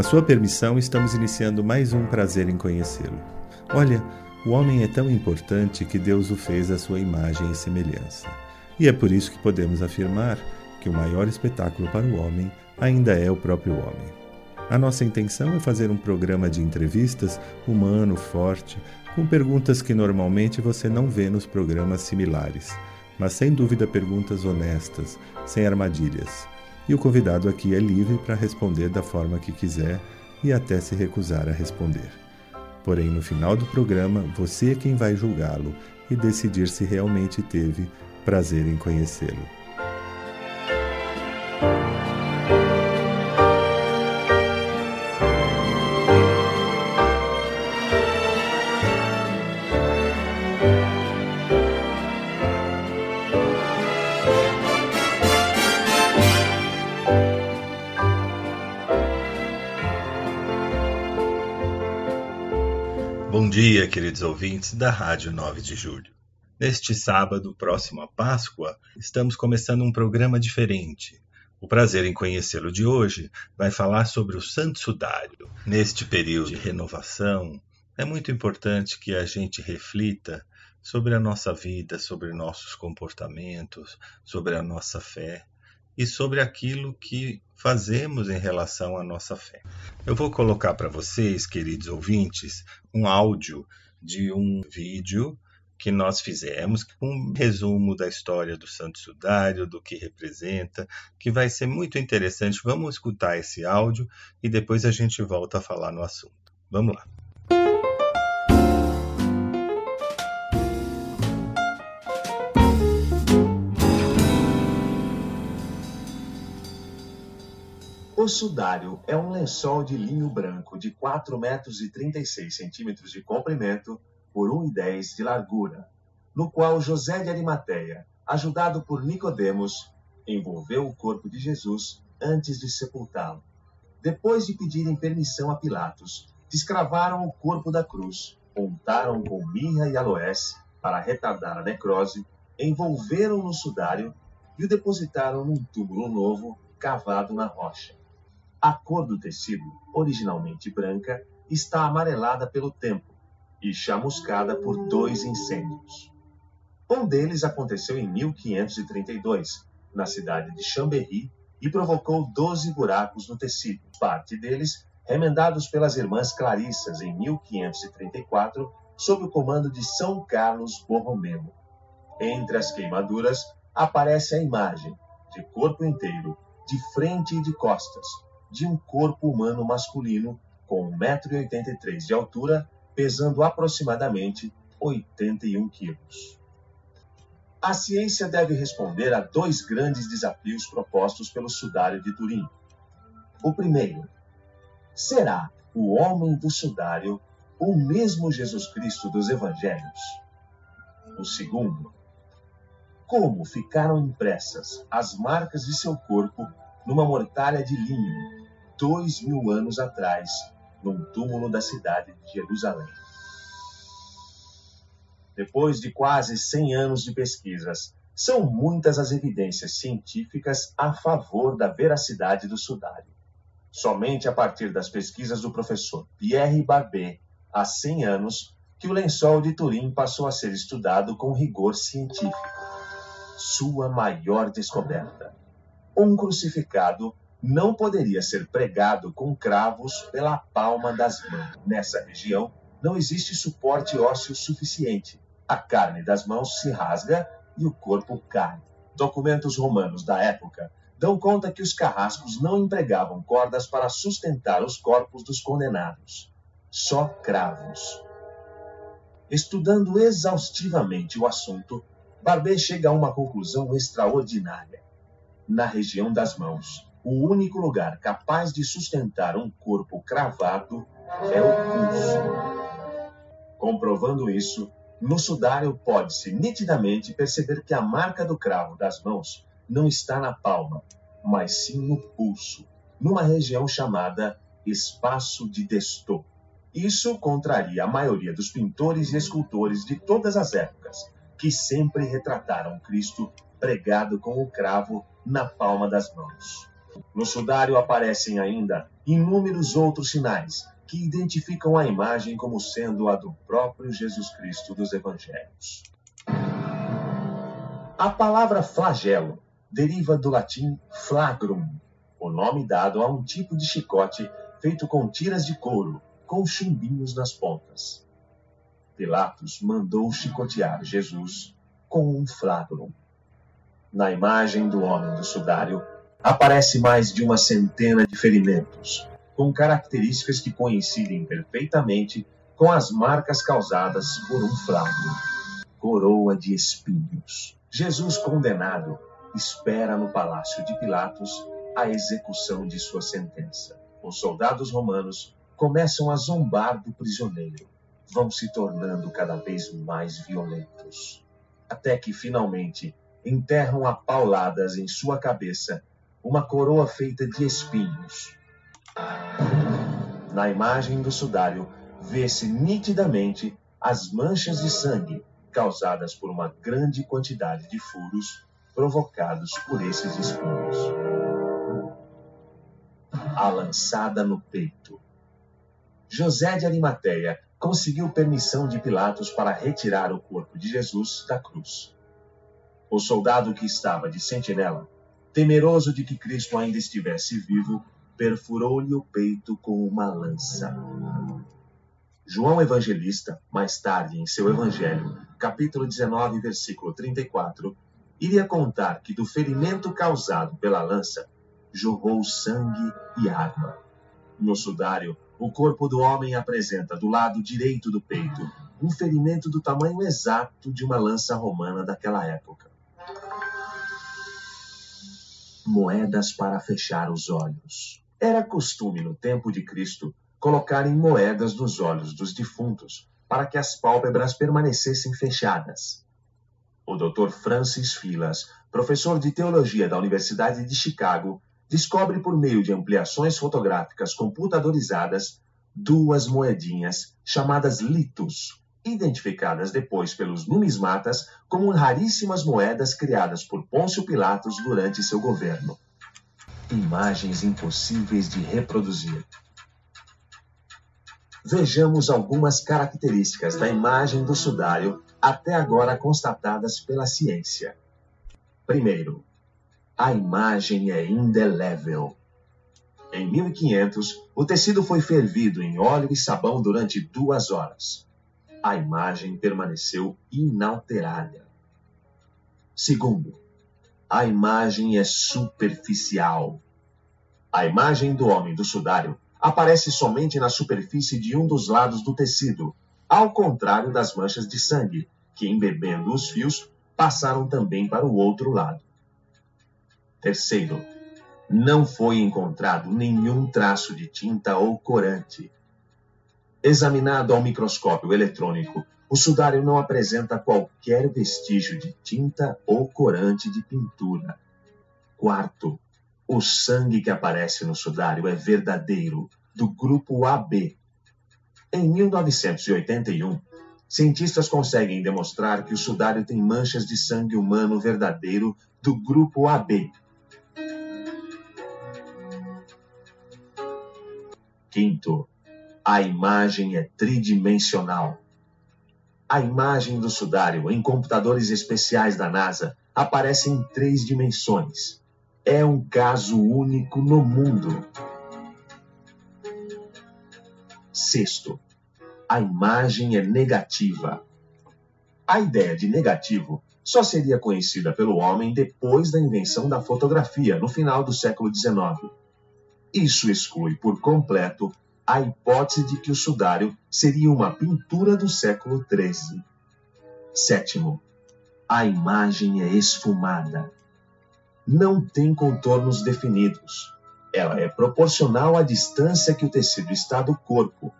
A sua permissão, estamos iniciando mais um prazer em conhecê-lo. Olha, o homem é tão importante que Deus o fez à sua imagem e semelhança. E é por isso que podemos afirmar que o maior espetáculo para o homem ainda é o próprio homem. A nossa intenção é fazer um programa de entrevistas humano, forte, com perguntas que normalmente você não vê nos programas similares, mas sem dúvida perguntas honestas, sem armadilhas. E o convidado aqui é livre para responder da forma que quiser e até se recusar a responder. Porém, no final do programa, você é quem vai julgá-lo e decidir se realmente teve prazer em conhecê-lo. Dia, queridos ouvintes da Rádio 9 de Julho. Neste sábado, próximo à Páscoa, estamos começando um programa diferente. O prazer em conhecê-lo de hoje vai falar sobre o Santo Sudário. Neste período de renovação, é muito importante que a gente reflita sobre a nossa vida, sobre nossos comportamentos, sobre a nossa fé e sobre aquilo que fazemos em relação à nossa fé. Eu vou colocar para vocês, queridos ouvintes, um áudio de um vídeo que nós fizemos, um resumo da história do Santo Sudário, do que representa, que vai ser muito interessante. Vamos escutar esse áudio e depois a gente volta a falar no assunto. Vamos lá. O sudário é um lençol de linho branco de 4 metros e 36 centímetros de comprimento por 1,10 de largura, no qual José de Arimateia, ajudado por Nicodemos, envolveu o corpo de Jesus antes de sepultá-lo. Depois de pedirem permissão a Pilatos, descravaram o corpo da cruz, untaram com mirra e aloés para retardar a necrose, envolveram no sudário e o depositaram num túmulo novo cavado na rocha. A cor do tecido, originalmente branca, está amarelada pelo tempo e chamuscada por dois incêndios. Um deles aconteceu em 1532, na cidade de Chambéry, e provocou 12 buracos no tecido. Parte deles remendados pelas irmãs Clarissas em 1534, sob o comando de São Carlos Borromeo. Entre as queimaduras aparece a imagem, de corpo inteiro, de frente e de costas, de um corpo humano masculino com 1,83m de altura pesando aproximadamente 81 quilos. A ciência deve responder a dois grandes desafios propostos pelo sudário de Turim. O primeiro, será o homem do sudário o mesmo Jesus Cristo dos Evangelhos? O segundo, como ficaram impressas as marcas de seu corpo numa mortalha de linho dois mil anos atrás num túmulo da cidade de Jerusalém. Depois de quase 100 anos de pesquisas, são muitas as evidências científicas a favor da veracidade do sudário. Somente a partir das pesquisas do professor Pierre Barbet, há 100 anos, que o lençol de Turim passou a ser estudado com rigor científico. Sua maior descoberta. Um crucificado não poderia ser pregado com cravos pela palma das mãos. Nessa região, não existe suporte ósseo suficiente. A carne das mãos se rasga e o corpo cai. Documentos romanos da época dão conta que os carrascos não empregavam cordas para sustentar os corpos dos condenados, só cravos. Estudando exaustivamente o assunto, Barbet chega a uma conclusão extraordinária. Na região das mãos, o único lugar capaz de sustentar um corpo cravado é o pulso. Comprovando isso, no sudário pode-se nitidamente perceber que a marca do cravo das mãos não está na palma, mas sim no pulso, numa região chamada espaço de Destô. Isso contraria a maioria dos pintores e escultores de todas as épocas, que sempre retrataram Cristo pregado com o cravo na palma das mãos. No sudário aparecem ainda inúmeros outros sinais que identificam a imagem como sendo a do próprio Jesus Cristo dos Evangelhos. A palavra flagelo deriva do latim flagrum, o nome dado a um tipo de chicote feito com tiras de couro, com chumbinhos nas pontas. Pilatos mandou chicotear Jesus com um flagrum. Na imagem do homem do sudário, aparece mais de uma centena de ferimentos, com características que coincidem perfeitamente com as marcas causadas por um flagro. Coroa de espinhos. Jesus condenado espera no palácio de Pilatos a execução de sua sentença. Os soldados romanos começam a zombar do prisioneiro, vão se tornando cada vez mais violentos, até que finalmente enterram a pauladas em sua cabeça uma coroa feita de espinhos. Na imagem do sudário, vê-se nitidamente as manchas de sangue causadas por uma grande quantidade de furos provocados por esses espinhos. A lançada no peito. José de Arimateia conseguiu permissão de Pilatos para retirar o corpo de Jesus da cruz. O soldado que estava de sentinela temeroso de que Cristo ainda estivesse vivo, perfurou-lhe o peito com uma lança. João Evangelista, mais tarde em seu Evangelho, capítulo 19, versículo 34, iria contar que do ferimento causado pela lança jorrou sangue e água. No sudário, o corpo do homem apresenta do lado direito do peito um ferimento do tamanho exato de uma lança romana daquela época moedas para fechar os olhos. Era costume no tempo de Cristo colocarem moedas nos olhos dos defuntos para que as pálpebras permanecessem fechadas. O Dr. Francis Filas, professor de teologia da Universidade de Chicago, descobre por meio de ampliações fotográficas computadorizadas duas moedinhas chamadas litos, identificadas depois pelos numismatas como raríssimas moedas criadas por Pôncio Pilatos durante seu governo. Imagens impossíveis de reproduzir. Vejamos algumas características da imagem do sudário até agora constatadas pela ciência. Primeiro, a imagem é indelével. Em 1500, o tecido foi fervido em óleo e sabão durante duas horas a imagem permaneceu inalterada. Segundo, a imagem é superficial. A imagem do homem do sudário aparece somente na superfície de um dos lados do tecido, ao contrário das manchas de sangue, que, embebendo os fios, passaram também para o outro lado. Terceiro, não foi encontrado nenhum traço de tinta ou corante, Examinado ao microscópio eletrônico, o sudário não apresenta qualquer vestígio de tinta ou corante de pintura. Quarto, o sangue que aparece no sudário é verdadeiro, do grupo AB. Em 1981, cientistas conseguem demonstrar que o sudário tem manchas de sangue humano verdadeiro do grupo AB. Quinto, a imagem é tridimensional. A imagem do sudário em computadores especiais da NASA aparece em três dimensões. É um caso único no mundo. Sexto, a imagem é negativa. A ideia de negativo só seria conhecida pelo homem depois da invenção da fotografia, no final do século XIX. Isso exclui por completo a hipótese de que o sudário seria uma pintura do século XIII. Sétimo, a imagem é esfumada. Não tem contornos definidos. Ela é proporcional à distância que o tecido está do corpo.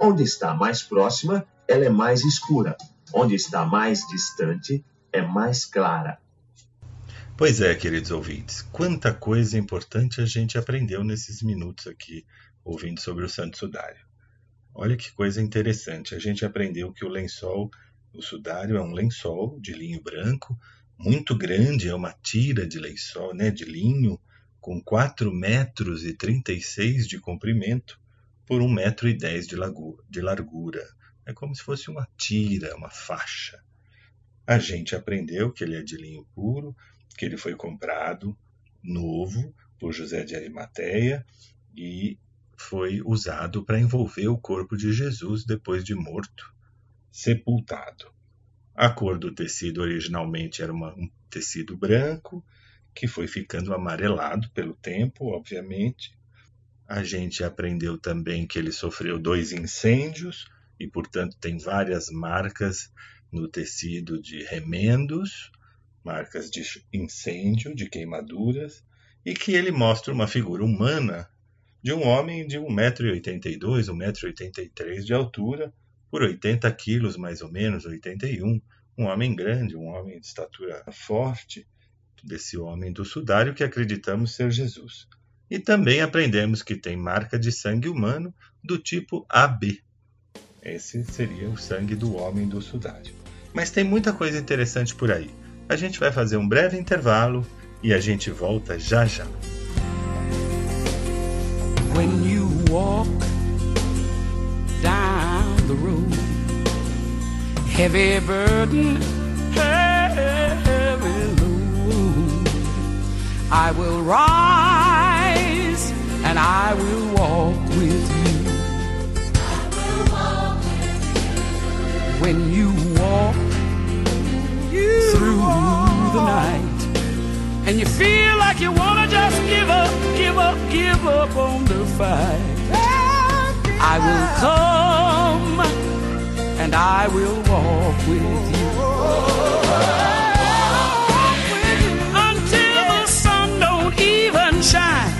Onde está mais próxima, ela é mais escura. Onde está mais distante, é mais clara. Pois é, queridos ouvintes, quanta coisa importante a gente aprendeu nesses minutos aqui ouvindo sobre o Santo Sudário. Olha que coisa interessante. A gente aprendeu que o lençol, o sudário, é um lençol de linho branco, muito grande, é uma tira de lençol, né, de linho, com 4 metros e 36 de comprimento por 1 metro e 10 de largura. É como se fosse uma tira, uma faixa. A gente aprendeu que ele é de linho puro, que ele foi comprado novo por José de Arimateia e foi usado para envolver o corpo de Jesus depois de morto, sepultado. A cor do tecido originalmente era uma, um tecido branco, que foi ficando amarelado pelo tempo, obviamente. A gente aprendeu também que ele sofreu dois incêndios e, portanto, tem várias marcas no tecido de remendos, marcas de incêndio, de queimaduras, e que ele mostra uma figura humana de um homem de 1,82m, 1,83m de altura, por 80 quilos mais ou menos, 81, um homem grande, um homem de estatura forte, desse homem do sudário que acreditamos ser Jesus. E também aprendemos que tem marca de sangue humano do tipo AB. Esse seria o sangue do homem do sudário. Mas tem muita coisa interessante por aí. A gente vai fazer um breve intervalo e a gente volta já já. Walk down the road, heavy burden, heavy load, I will rise and I will walk with you. When you walk you through walk. the night and you feel like you wanna just give up, give up, give up on the fight. I will come and I will walk with you. Until the sun don't even shine.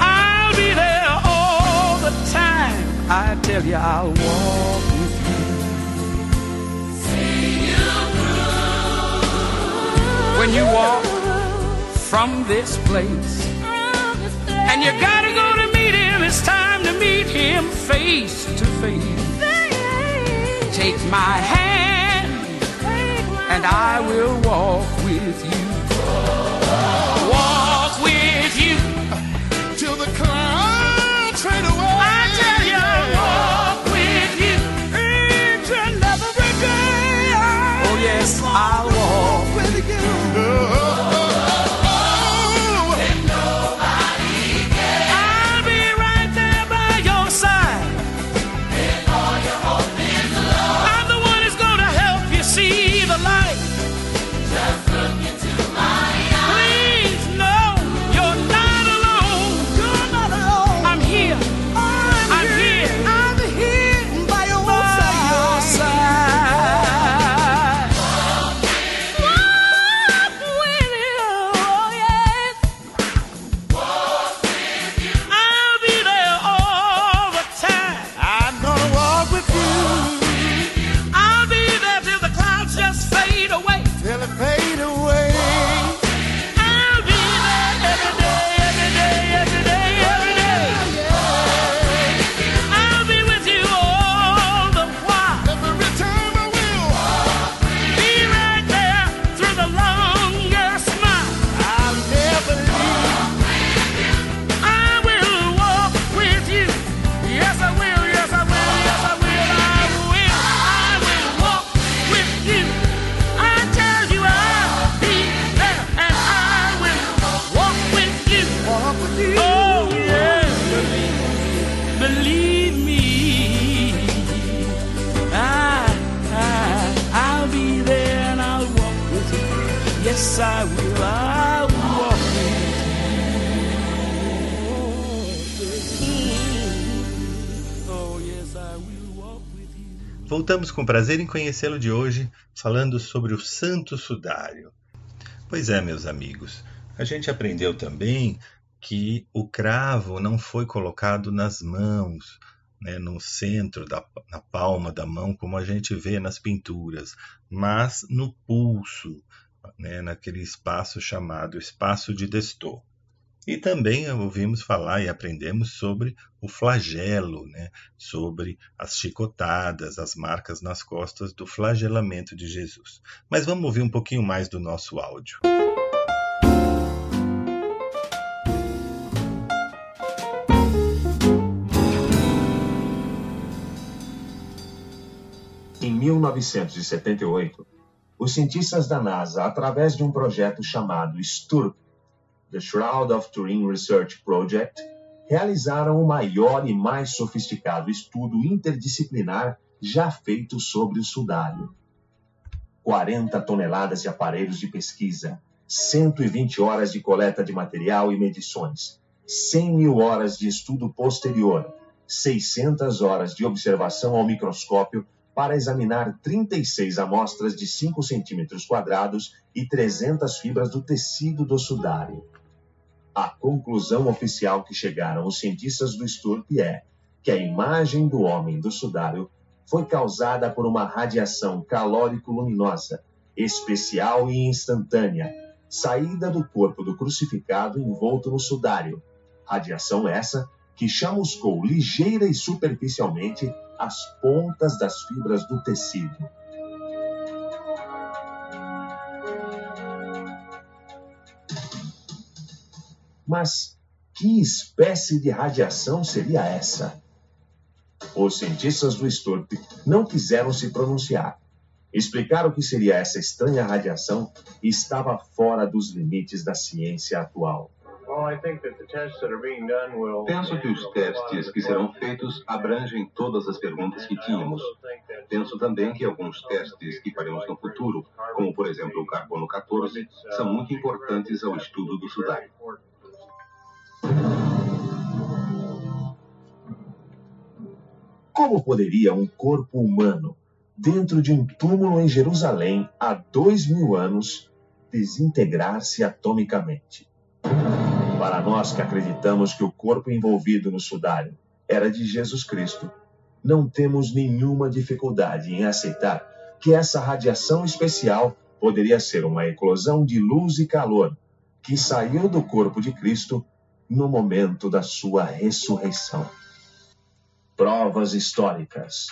I'll be there all the time. I tell you, I'll walk with you. when you walk from this place. And you gotta face to face. Take my hand, and I will walk with you. Voltamos com prazer em conhecê-lo de hoje, falando sobre o Santo Sudário. Pois é, meus amigos, a gente aprendeu também que o cravo não foi colocado nas mãos, né, no centro da na palma da mão, como a gente vê nas pinturas, mas no pulso, né, naquele espaço chamado espaço de Destot. E também ouvimos falar e aprendemos sobre o flagelo, né? sobre as chicotadas, as marcas nas costas do flagelamento de Jesus. Mas vamos ouvir um pouquinho mais do nosso áudio. Em 1978, os cientistas da NASA, através de um projeto chamado STURP, The Shroud of Turin Research Project, realizaram o maior e mais sofisticado estudo interdisciplinar já feito sobre o sudário. 40 toneladas de aparelhos de pesquisa, 120 horas de coleta de material e medições, 100 mil horas de estudo posterior, 600 horas de observação ao microscópio para examinar 36 amostras de 5 centímetros quadrados e 300 fibras do tecido do sudário. A conclusão oficial que chegaram os cientistas do STURP é que a imagem do homem do sudário foi causada por uma radiação calórico-luminosa, especial e instantânea, saída do corpo do crucificado envolto no sudário. Radiação essa que chamuscou ligeira e superficialmente as pontas das fibras do tecido. Mas que espécie de radiação seria essa? Os cientistas do STURP não quiseram se pronunciar. Explicar o que seria essa estranha radiação estava fora dos limites da ciência atual. Penso que os testes que serão feitos abrangem todas as perguntas que tínhamos. Penso também que alguns testes que faremos no futuro, como por exemplo o carbono 14, são muito importantes ao estudo do sudário. Como poderia um corpo humano, dentro de um túmulo em Jerusalém há dois mil anos, desintegrar-se atomicamente? Para nós que acreditamos que o corpo envolvido no sudário era de Jesus Cristo, não temos nenhuma dificuldade em aceitar que essa radiação especial poderia ser uma eclosão de luz e calor que saiu do corpo de Cristo no momento da sua ressurreição. Provas históricas.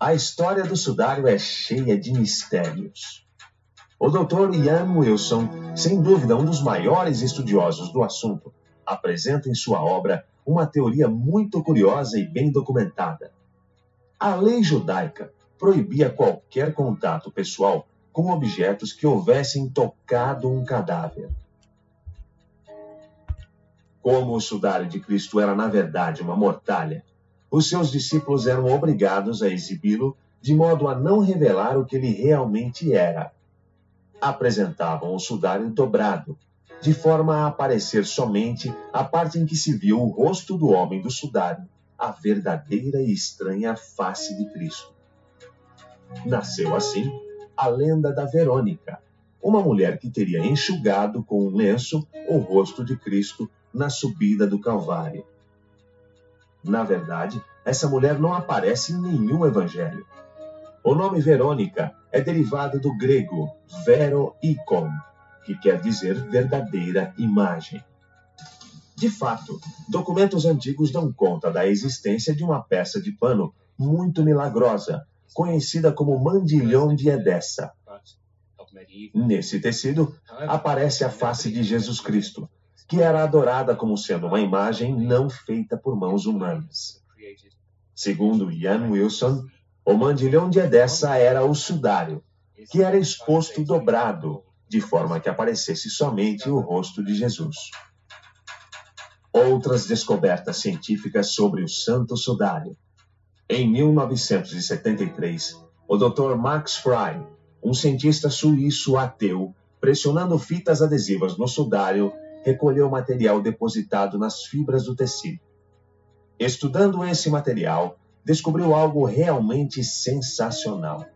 A história do sudário é cheia de mistérios. O Dr. Ian Wilson, sem dúvida um dos maiores estudiosos do assunto, apresenta em sua obra uma teoria muito curiosa e bem documentada. A lei judaica proibia qualquer contato pessoal com objetos que houvessem tocado um cadáver. Como o sudário de Cristo era, na verdade, uma mortalha, os seus discípulos eram obrigados a exibi-lo de modo a não revelar o que ele realmente era apresentavam o sudário dobrado, de forma a aparecer somente a parte em que se viu o rosto do homem do sudário, a verdadeira e estranha face de Cristo. Nasceu assim a lenda da Verônica, uma mulher que teria enxugado com um lenço o rosto de Cristo na subida do Calvário. Na verdade, essa mulher não aparece em nenhum evangelho. O nome Verônica é derivado do grego vero icon, que quer dizer verdadeira imagem. De fato, documentos antigos dão conta da existência de uma peça de pano muito milagrosa, conhecida como mandilhão de Edessa. Nesse tecido aparece a face de Jesus Cristo, que era adorada como sendo uma imagem não feita por mãos humanas. Segundo Ian Wilson, o mandilhão de Edessa era o sudário, que era exposto dobrado, de forma que aparecesse somente o rosto de Jesus. Outras descobertas científicas sobre o Santo Sudário. Em 1973, o Dr. Max Fry, um cientista suíço ateu, pressionando fitas adesivas no sudário, recolheu material depositado nas fibras do tecido. Estudando esse material, descobriu algo realmente sensacional.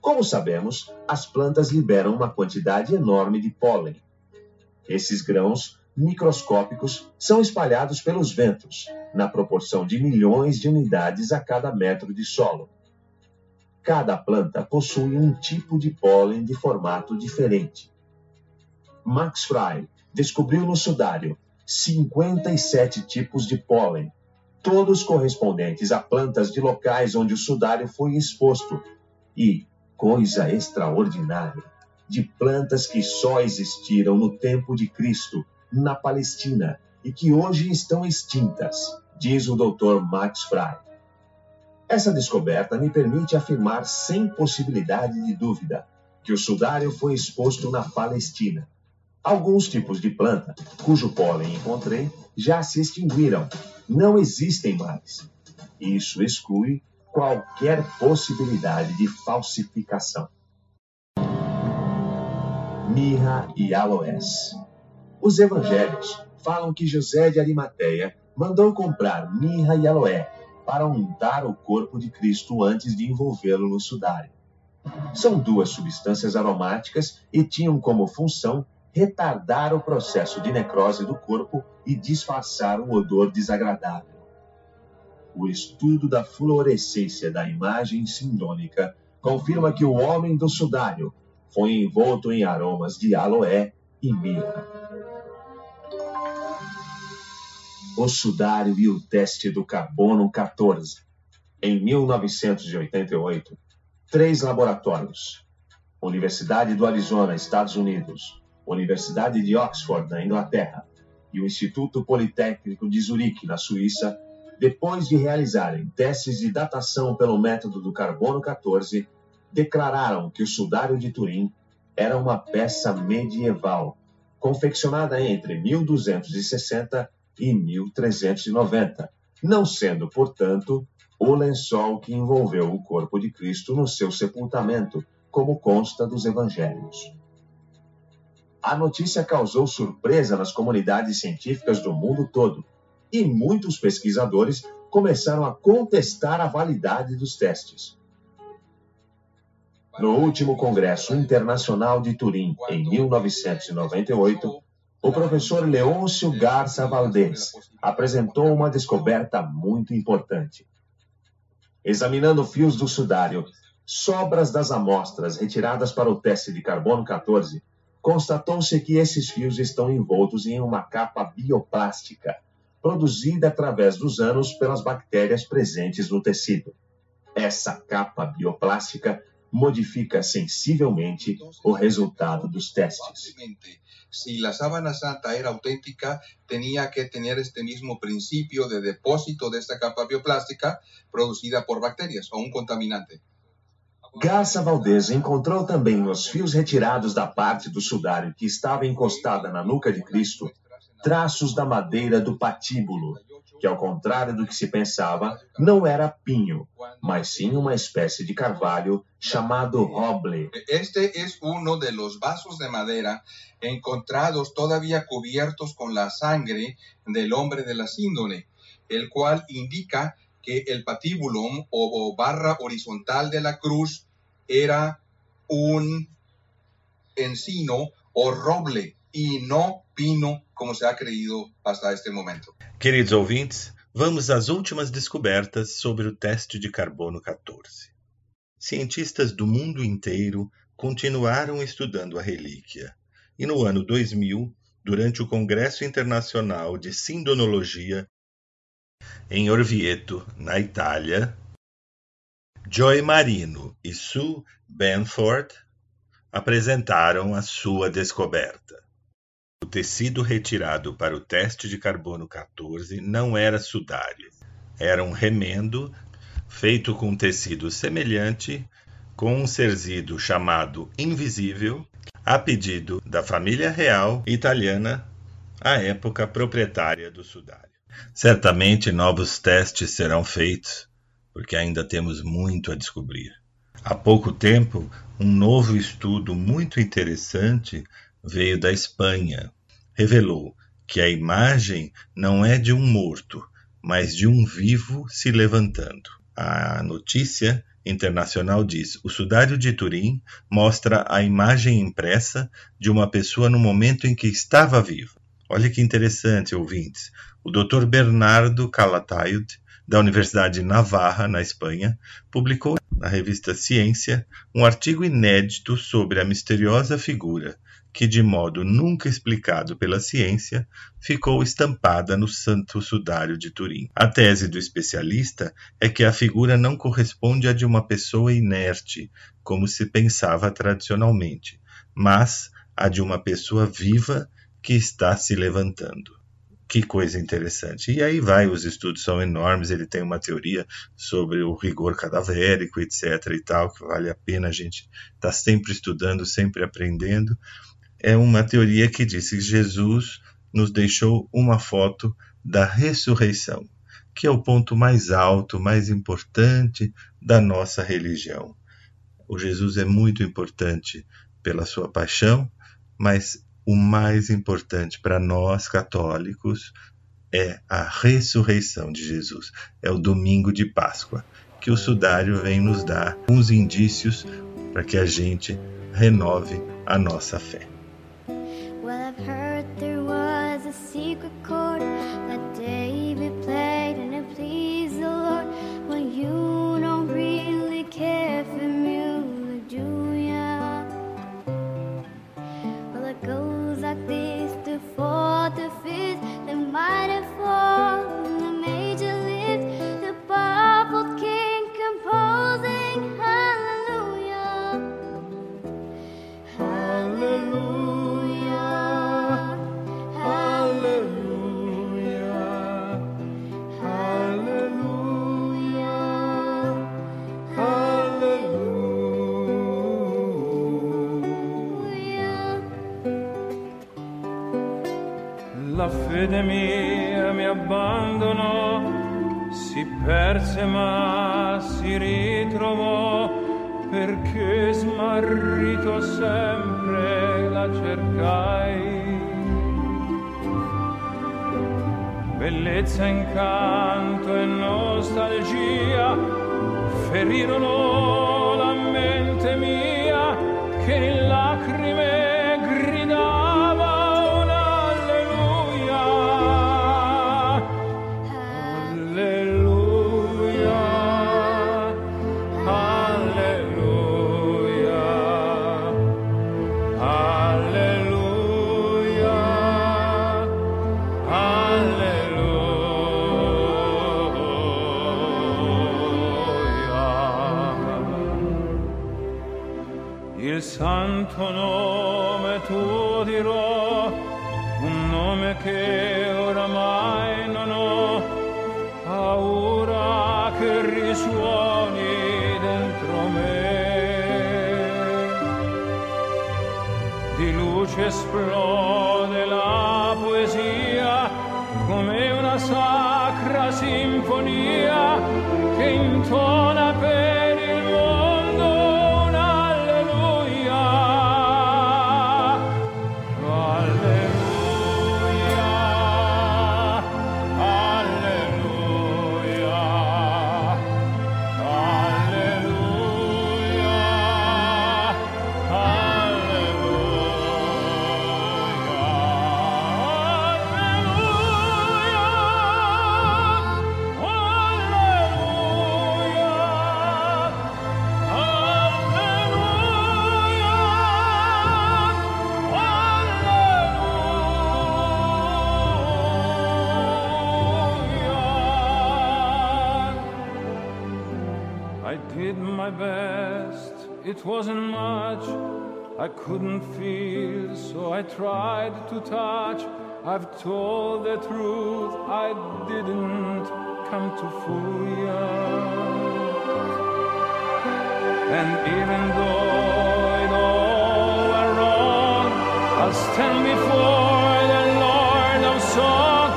Como sabemos, as plantas liberam uma quantidade enorme de pólen. Esses grãos microscópicos são espalhados pelos ventos, na proporção de milhões de unidades a cada metro de solo. Cada planta possui um tipo de pólen de formato diferente. Max Fry descobriu no sudário 57 tipos de pólen todos correspondentes a plantas de locais onde o sudário foi exposto, e, coisa extraordinária, de plantas que só existiram no tempo de Cristo, na Palestina, e que hoje estão extintas, diz o Dr. Max Fry. Essa descoberta me permite afirmar sem possibilidade de dúvida que o sudário foi exposto na Palestina. Alguns tipos de planta, cujo pólen encontrei, já se extinguiram, não existem mais. Isso exclui qualquer possibilidade de falsificação. Mirra e aloés. Os evangelhos falam que José de Arimateia mandou comprar mirra e aloé para untar o corpo de Cristo antes de envolvê-lo no sudário. São duas substâncias aromáticas e tinham como função retardar o processo de necrose do corpo e disfarçar um odor desagradável. O estudo da fluorescência da imagem sindônica confirma que o homem do sudário foi envolto em aromas de aloé e mirra. O sudário e o teste do carbono 14. Em 1988, três laboratórios, Universidade do Arizona, Estados Unidos, Universidade de Oxford, na Inglaterra, e o Instituto Politécnico de Zurique, na Suíça, depois de realizarem testes de datação pelo método do carbono 14, declararam que o sudário de Turim era uma peça medieval, confeccionada entre 1260 e 1390, não sendo, portanto, o lençol que envolveu o corpo de Cristo no seu sepultamento, como consta dos evangelhos. A notícia causou surpresa nas comunidades científicas do mundo todo, e muitos pesquisadores começaram a contestar a validade dos testes. No último Congresso Internacional de Turim, em 1998, o professor Leôncio Garça Valdez apresentou uma descoberta muito importante. Examinando fios do sudário, sobras das amostras retiradas para o teste de carbono 14, constatou-se que esses fios estão envoltos em uma capa bioplástica, produzida através dos anos pelas bactérias presentes no tecido. Essa capa bioplástica modifica sensivelmente o resultado dos testes. Si la sábana santa era auténtica, tenía que tener este mismo principio de depósito de esta capa bioplástica producida por bacterias o un contaminante. Garça Valdez encontrou também nos fios retirados da parte do sudário que estava encostada na nuca de Cristo traços da madeira do patíbulo, que, ao contrário do que se pensava, não era pinho, mas sim uma espécie de carvalho chamado roble. Este es uno de los vasos de madera encontrados todavía cubiertos con la sangre del hombre de la síndone, el cual indica que el patibulum o barra horizontal de la cruz era un encino o roble y no pino como se ha creído hasta este momento. Queridos ouvintes, vamos às últimas descobertas sobre o teste de carbono 14. Cientistas do mundo inteiro continuaram estudando a relíquia, e no ano 2000, durante o Congresso Internacional de Sindonologia em Orvieto, na Itália, Joy Marino e Sue Benford apresentaram a sua descoberta. O tecido retirado para o teste de carbono 14 não era sudário, era um remendo feito com tecido semelhante com um cerzido chamado invisível, a pedido da família real italiana, à época proprietária do sudário. Certamente novos testes serão feitos, porque ainda temos muito a descobrir. Há pouco tempo, um novo estudo muito interessante veio da Espanha. Revelou que a imagem não é de um morto, mas de um vivo se levantando. A notícia internacional diz: o sudário de Turim mostra a imagem impressa de uma pessoa no momento em que estava viva. Olha que interessante, ouvintes. O Dr. Bernardo Calatayud, da Universidade Navarra, na Espanha, publicou na revista Ciência um artigo inédito sobre a misteriosa figura que, de modo nunca explicado pela ciência, ficou estampada no Santo Sudário de Turim. A tese do especialista é que a figura não corresponde à de uma pessoa inerte, como se pensava tradicionalmente, mas à de uma pessoa viva que está se levantando. Que coisa interessante. E aí vai, os estudos são enormes, ele tem uma teoria sobre o rigor cadavérico, etc. e tal, que vale a pena a gente estar tá sempre estudando, sempre aprendendo. É uma teoria que diz que Jesus nos deixou uma foto da ressurreição, que é o ponto mais alto, mais importante da nossa religião. O Jesus é muito importante pela sua paixão, mas o mais importante para nós católicos é a ressurreição de Jesus, é o domingo de Páscoa, que o sudário vem nos dar uns indícios para que a gente renove a nossa fé. Well, fede mia mi abbandonò, si perse ma si ritrovò, perché smarrito sempre la cercai. Bellezza, incanto e nostalgia ferirono la mente mia che in lacrime nome It wasn't much, I couldn't feel, so I tried to touch. I've told the truth, I didn't come to fool you. And even though it all went wrong, I'll stand before the Lord of Song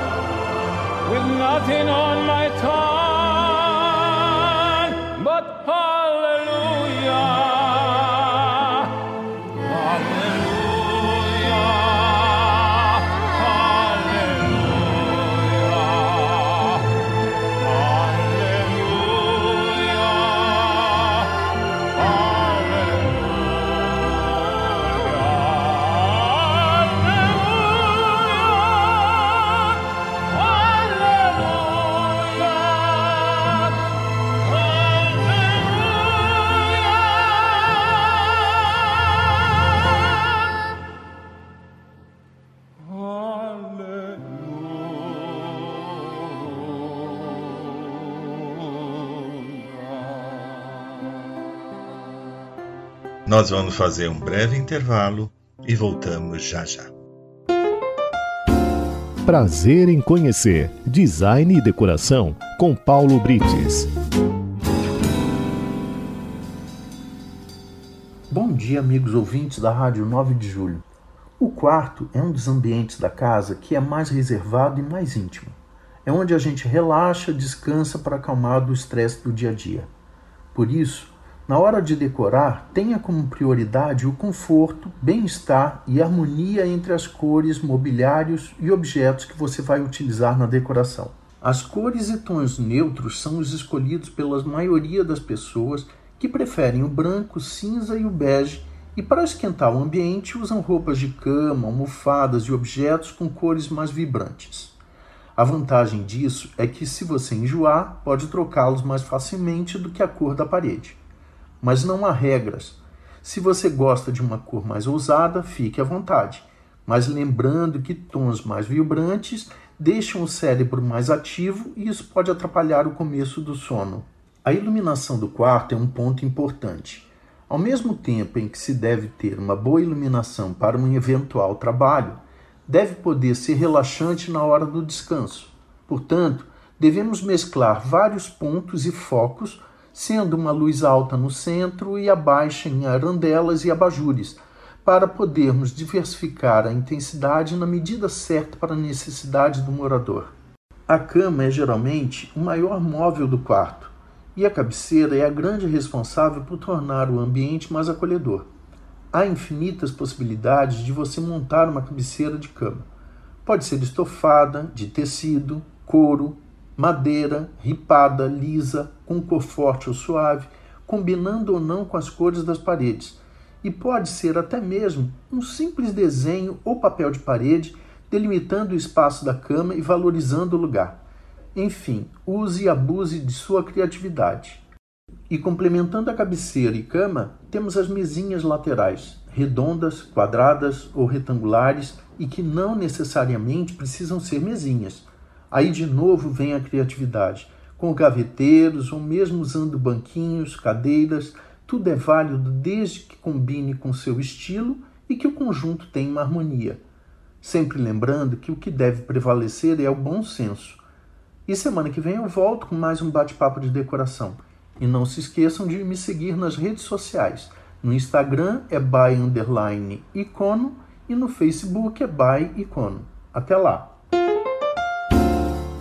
with nothing on my Nós vamos fazer um breve intervalo e voltamos já já. Prazer em conhecer Design e Decoração com Paulo Brites. Bom dia, amigos ouvintes da Rádio 9 de Julho. O quarto é um dos ambientes da casa que é mais reservado e mais íntimo. É onde a gente relaxa, descansa para acalmar do estresse do dia a dia. Por isso, na hora de decorar, tenha como prioridade o conforto, bem-estar e harmonia entre as cores, mobiliários e objetos que você vai utilizar na decoração. As cores e tons neutros são os escolhidos pela maioria das pessoas que preferem o branco, cinza e o bege, e para esquentar o ambiente usam roupas de cama, almofadas e objetos com cores mais vibrantes. A vantagem disso é que, se você enjoar, pode trocá-los mais facilmente do que a cor da parede mas não há regras. Se você gosta de uma cor mais ousada, fique à vontade, mas lembrando que tons mais vibrantes deixam o cérebro mais ativo e isso pode atrapalhar o começo do sono. A iluminação do quarto é um ponto importante. Ao mesmo tempo em que se deve ter uma boa iluminação para um eventual trabalho, deve poder ser relaxante na hora do descanso. Portanto, devemos mesclar vários pontos e focos sendo uma luz alta no centro e a baixa em arandelas e abajures, para podermos diversificar a intensidade na medida certa para a necessidade do morador. A cama é geralmente o maior móvel do quarto, e a cabeceira é a grande responsável por tornar o ambiente mais acolhedor. Há infinitas possibilidades de você montar uma cabeceira de cama. Pode ser estofada, de tecido, couro, madeira, ripada, lisa, com cor forte ou suave, combinando ou não com as cores das paredes. E pode ser até mesmo um simples desenho ou papel de parede delimitando o espaço da cama e valorizando o lugar. Enfim, use e abuse de sua criatividade. E complementando a cabeceira e cama, temos as mesinhas laterais, redondas, quadradas ou retangulares e que não necessariamente precisam ser mesinhas. Aí de novo vem a criatividade, com gaveteiros ou mesmo usando banquinhos, cadeiras, tudo é válido desde que combine com seu estilo e que o conjunto tenha uma harmonia. Sempre lembrando que o que deve prevalecer é o bom senso. E semana que vem eu volto com mais um bate-papo de decoração. E não se esqueçam de me seguir nas redes sociais. No Instagram é by icono e no Facebook é by icono. Até lá!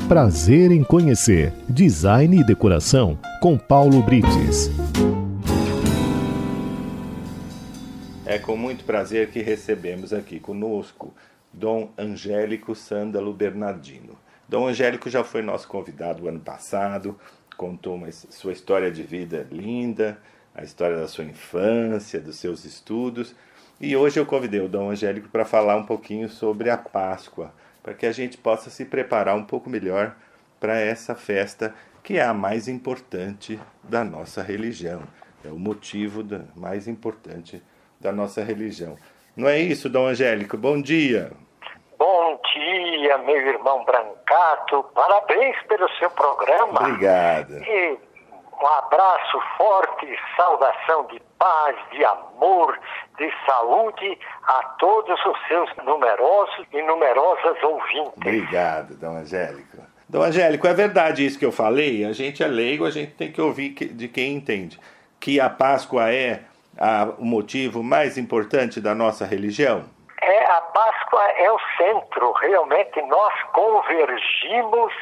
Prazer em conhecer Design e Decoração com Paulo Brites. É com muito prazer que recebemos aqui conosco Dom Angélico Sândalo Bernardino. Dom Angélico já foi nosso convidado ano passado, contou uma, sua história de vida linda, a história da sua infância, dos seus estudos. E hoje eu convidei o Dom Angélico para falar um pouquinho sobre a Páscoa para que a gente possa se preparar um pouco melhor para essa festa que é a mais importante da nossa religião. É o motivo da, mais importante da nossa religião. Não é isso, Dom Angélico? Bom dia. Bom dia, meu irmão Brancato. Parabéns pelo seu programa. Obrigado. E um abraço forte, saudação de paz, de amor, de saúde a todos os seus numerosos e numerosas ouvintes. Obrigado, Dom Angélico. Dom Angélico, é verdade isso que eu falei? A gente é leigo, a gente tem que ouvir de quem entende. Que a Páscoa é a, o motivo mais importante da nossa religião? É, a Páscoa é o centro. Realmente nós convergimos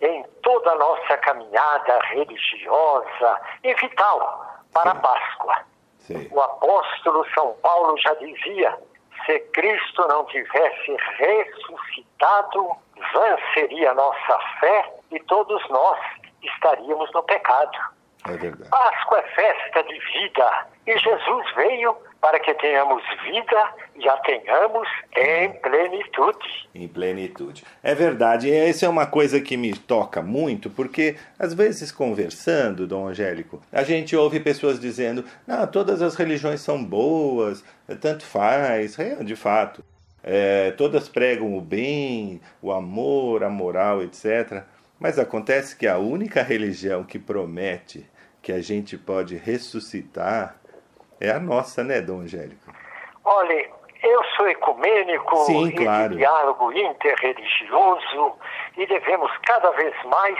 em toda a nossa caminhada religiosa e vital para Sim. a Páscoa. Sim. O apóstolo São Paulo já dizia: se Cristo não tivesse ressuscitado, vã seria a nossa fé e todos nós estaríamos no pecado. É. Páscoa é festa de vida e Jesus veio para que tenhamos vida e a tenhamos em plenitude. Em plenitude. É verdade. E essa é uma coisa que me toca muito, porque às vezes conversando, Dom Angélico, a gente ouve pessoas dizendo: "Não, todas as religiões são boas, tanto faz". É, de fato. É, todas pregam o bem, o amor, a moral, etc. Mas acontece que a única religião que promete que a gente pode ressuscitar é a nossa, né, Dom Angélico? Olha, eu sou ecumênico Sim, e claro. de diálogo interreligioso e devemos cada vez mais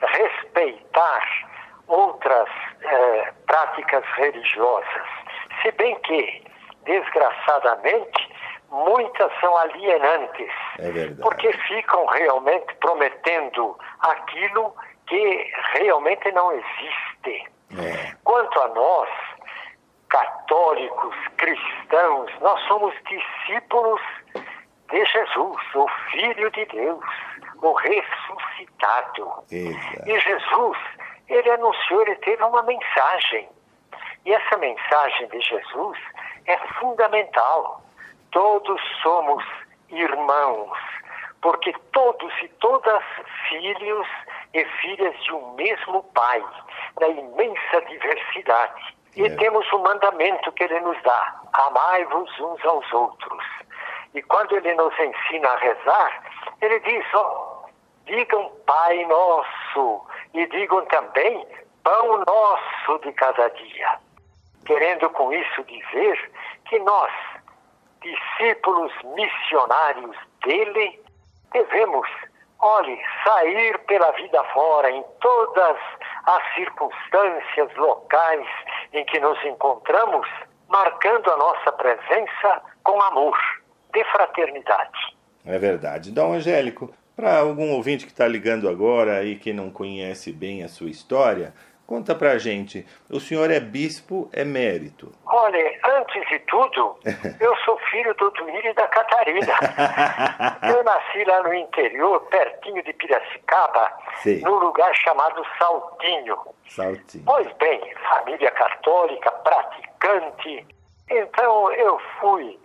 respeitar outras eh, práticas religiosas. Se bem que, desgraçadamente, muitas são alienantes, É porque ficam realmente prometendo aquilo que realmente não existe. É, Quanto a nós, católicos, cristãos, nós somos discípulos de Jesus, o Filho de Deus, o ressuscitado. E Jesus, ele anunciou, ele teve uma mensagem. E essa mensagem de Jesus é fundamental. Todos somos irmãos, porque todos e todas filhos e filhas de um mesmo Pai, na imensa diversidade. E É. temos um mandamento que ele nos dá: amai-vos uns aos outros. E quando ele nos ensina a rezar, ele diz: ó, digam Pai Nosso e digam também Pão Nosso de cada dia. Querendo com isso dizer que nós, discípulos missionários dele, devemos, olhe, sair pela vida fora em todas as circunstâncias locais em que nos encontramos, marcando a nossa presença com amor, de fraternidade. É verdade. Dom Angélico, para algum ouvinte que está ligando agora e que não conhece bem a sua história, conta pra gente. O senhor é bispo emérito. Olha, antes de tudo, eu sou filho do Duílio e da Catarina. Eu nasci lá no interior, pertinho de Piracicaba, Sim. num lugar chamado Saltinho. Saltinho. Pois bem, família católica, praticante. Então eu fui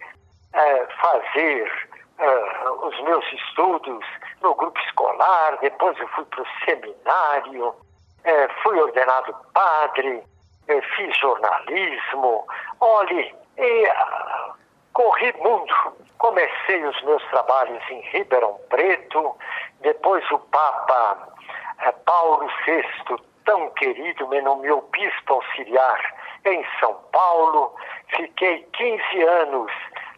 eh, fazer eh, os meus estudos no grupo escolar, depois eu fui para o seminário, eh, fui ordenado padre, eh, fiz jornalismo. Olhe, e, ah, corri mundo. Comecei os meus trabalhos em Ribeirão Preto, depois o Papa eh, Paulo VI, tão querido, me nomeou bispo auxiliar em São Paulo. Fiquei 15 anos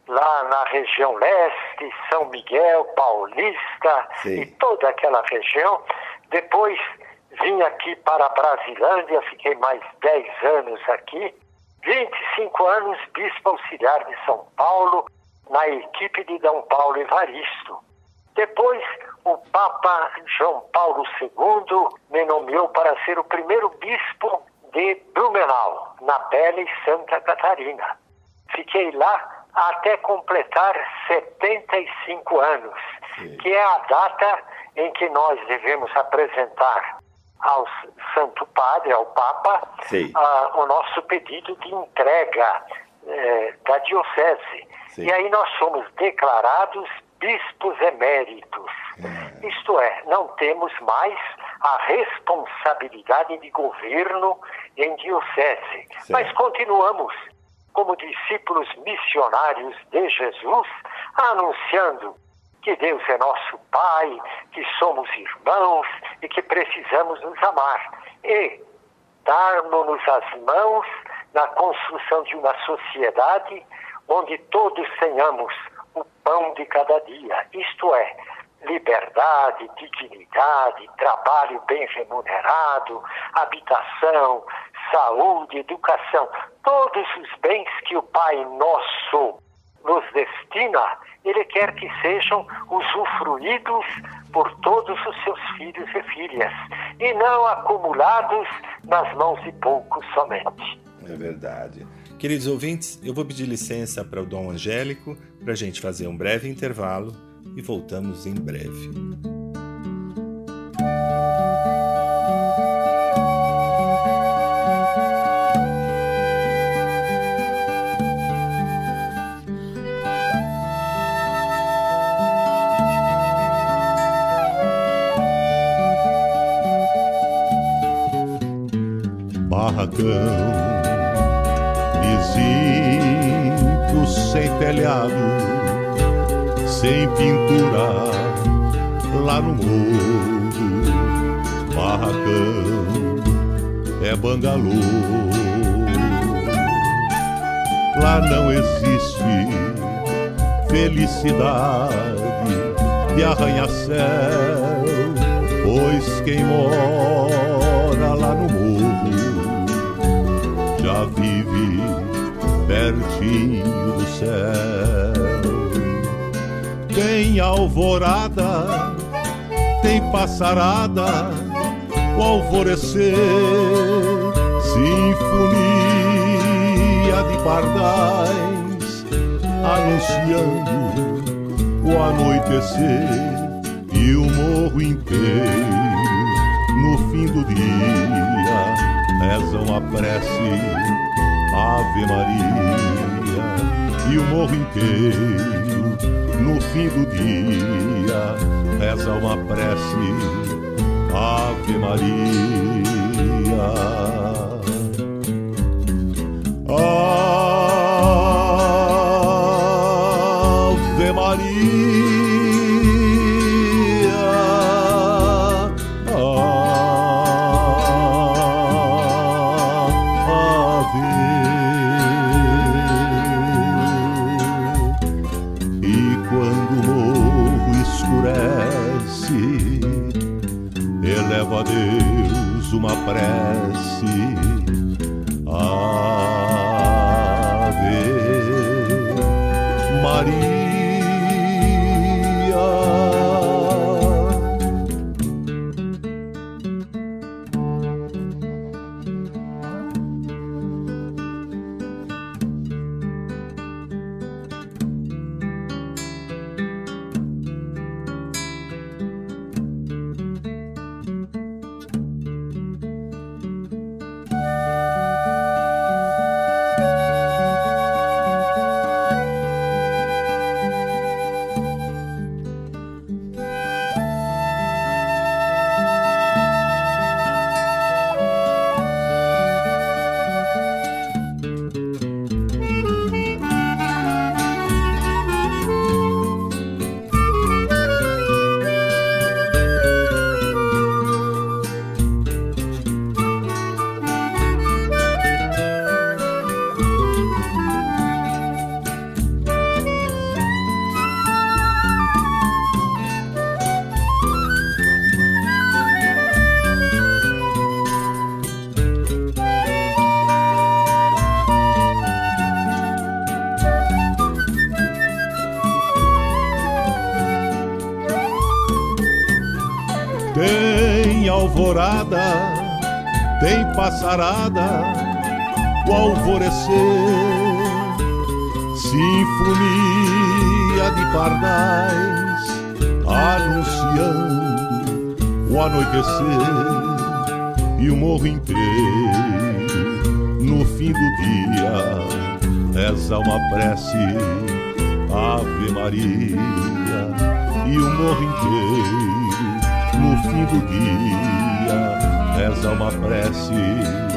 lá na região leste, São Miguel, Paulista Sim. e toda aquela região. Depois vim aqui para a Brasilândia, fiquei mais 10 anos aqui. 25 anos bispo auxiliar de São Paulo, na equipe de D. Paulo Evaristo. Depois, o Papa João Paulo II me nomeou para ser o primeiro bispo de Blumenau, na bela e Santa Catarina. Fiquei lá até completar 75 anos, Sim. que é a data em que nós devemos apresentar ao Santo Padre, ao Papa, Sim. ah, o nosso pedido de entrega eh, da diocese. Sim. E aí nós somos declarados bispos eméritos. Isto é, não temos mais a responsabilidade de governo em diocese, mas continuamos como discípulos missionários de Jesus, anunciando que Deus é nosso Pai, que somos irmãos e que precisamos nos amar. E darmos-nos as mãos na construção de uma sociedade onde todos tenhamos o pão de cada dia, isto é, liberdade, dignidade, trabalho bem remunerado, habitação, saúde, educação, todos os bens que o Pai Nosso nos destina, Ele quer que sejam usufruídos por todos os seus filhos e filhas, e não acumulados nas mãos de poucos somente. É verdade. Queridos ouvintes, eu vou pedir licença para o Dom Angélico para a gente fazer um breve intervalo e voltamos em breve. Barracão, vizinho sem telhado, sem pintura, lá no morro. Barracão é bangalô. Lá não existe felicidade de arranha-céu, pois quem mora vive pertinho do céu. Tem alvorada, tem passarada, o alvorecer, sinfonia de pardais, anunciando o anoitecer e o morro inteiro no fim do dia rezam a prece Ave Maria e o morro inteiro no fim do dia reza uma prece Ave Maria. Ave passarada, o alvorecer, sinfonia de pardais, anunciando o anoitecer e o morro inteiro, no fim do dia, reza uma prece, Ave Maria, e o morro inteiro. No fim do dia reza uma prece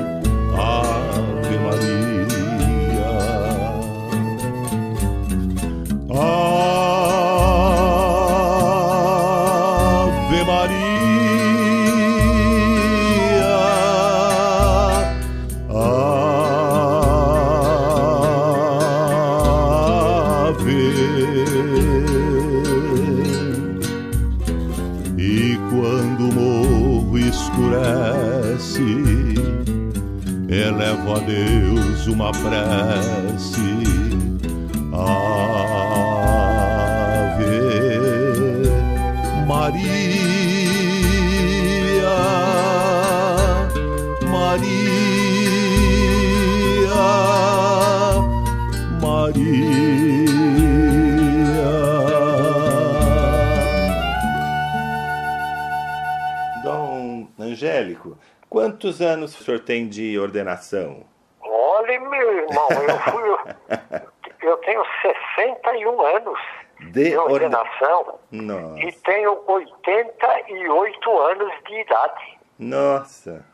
o senhor tem de ordenação? Olha, meu irmão, eu fui. eu tenho 61 anos De de orde- ordenação Nossa. e tenho 88 anos de idade. Nossa.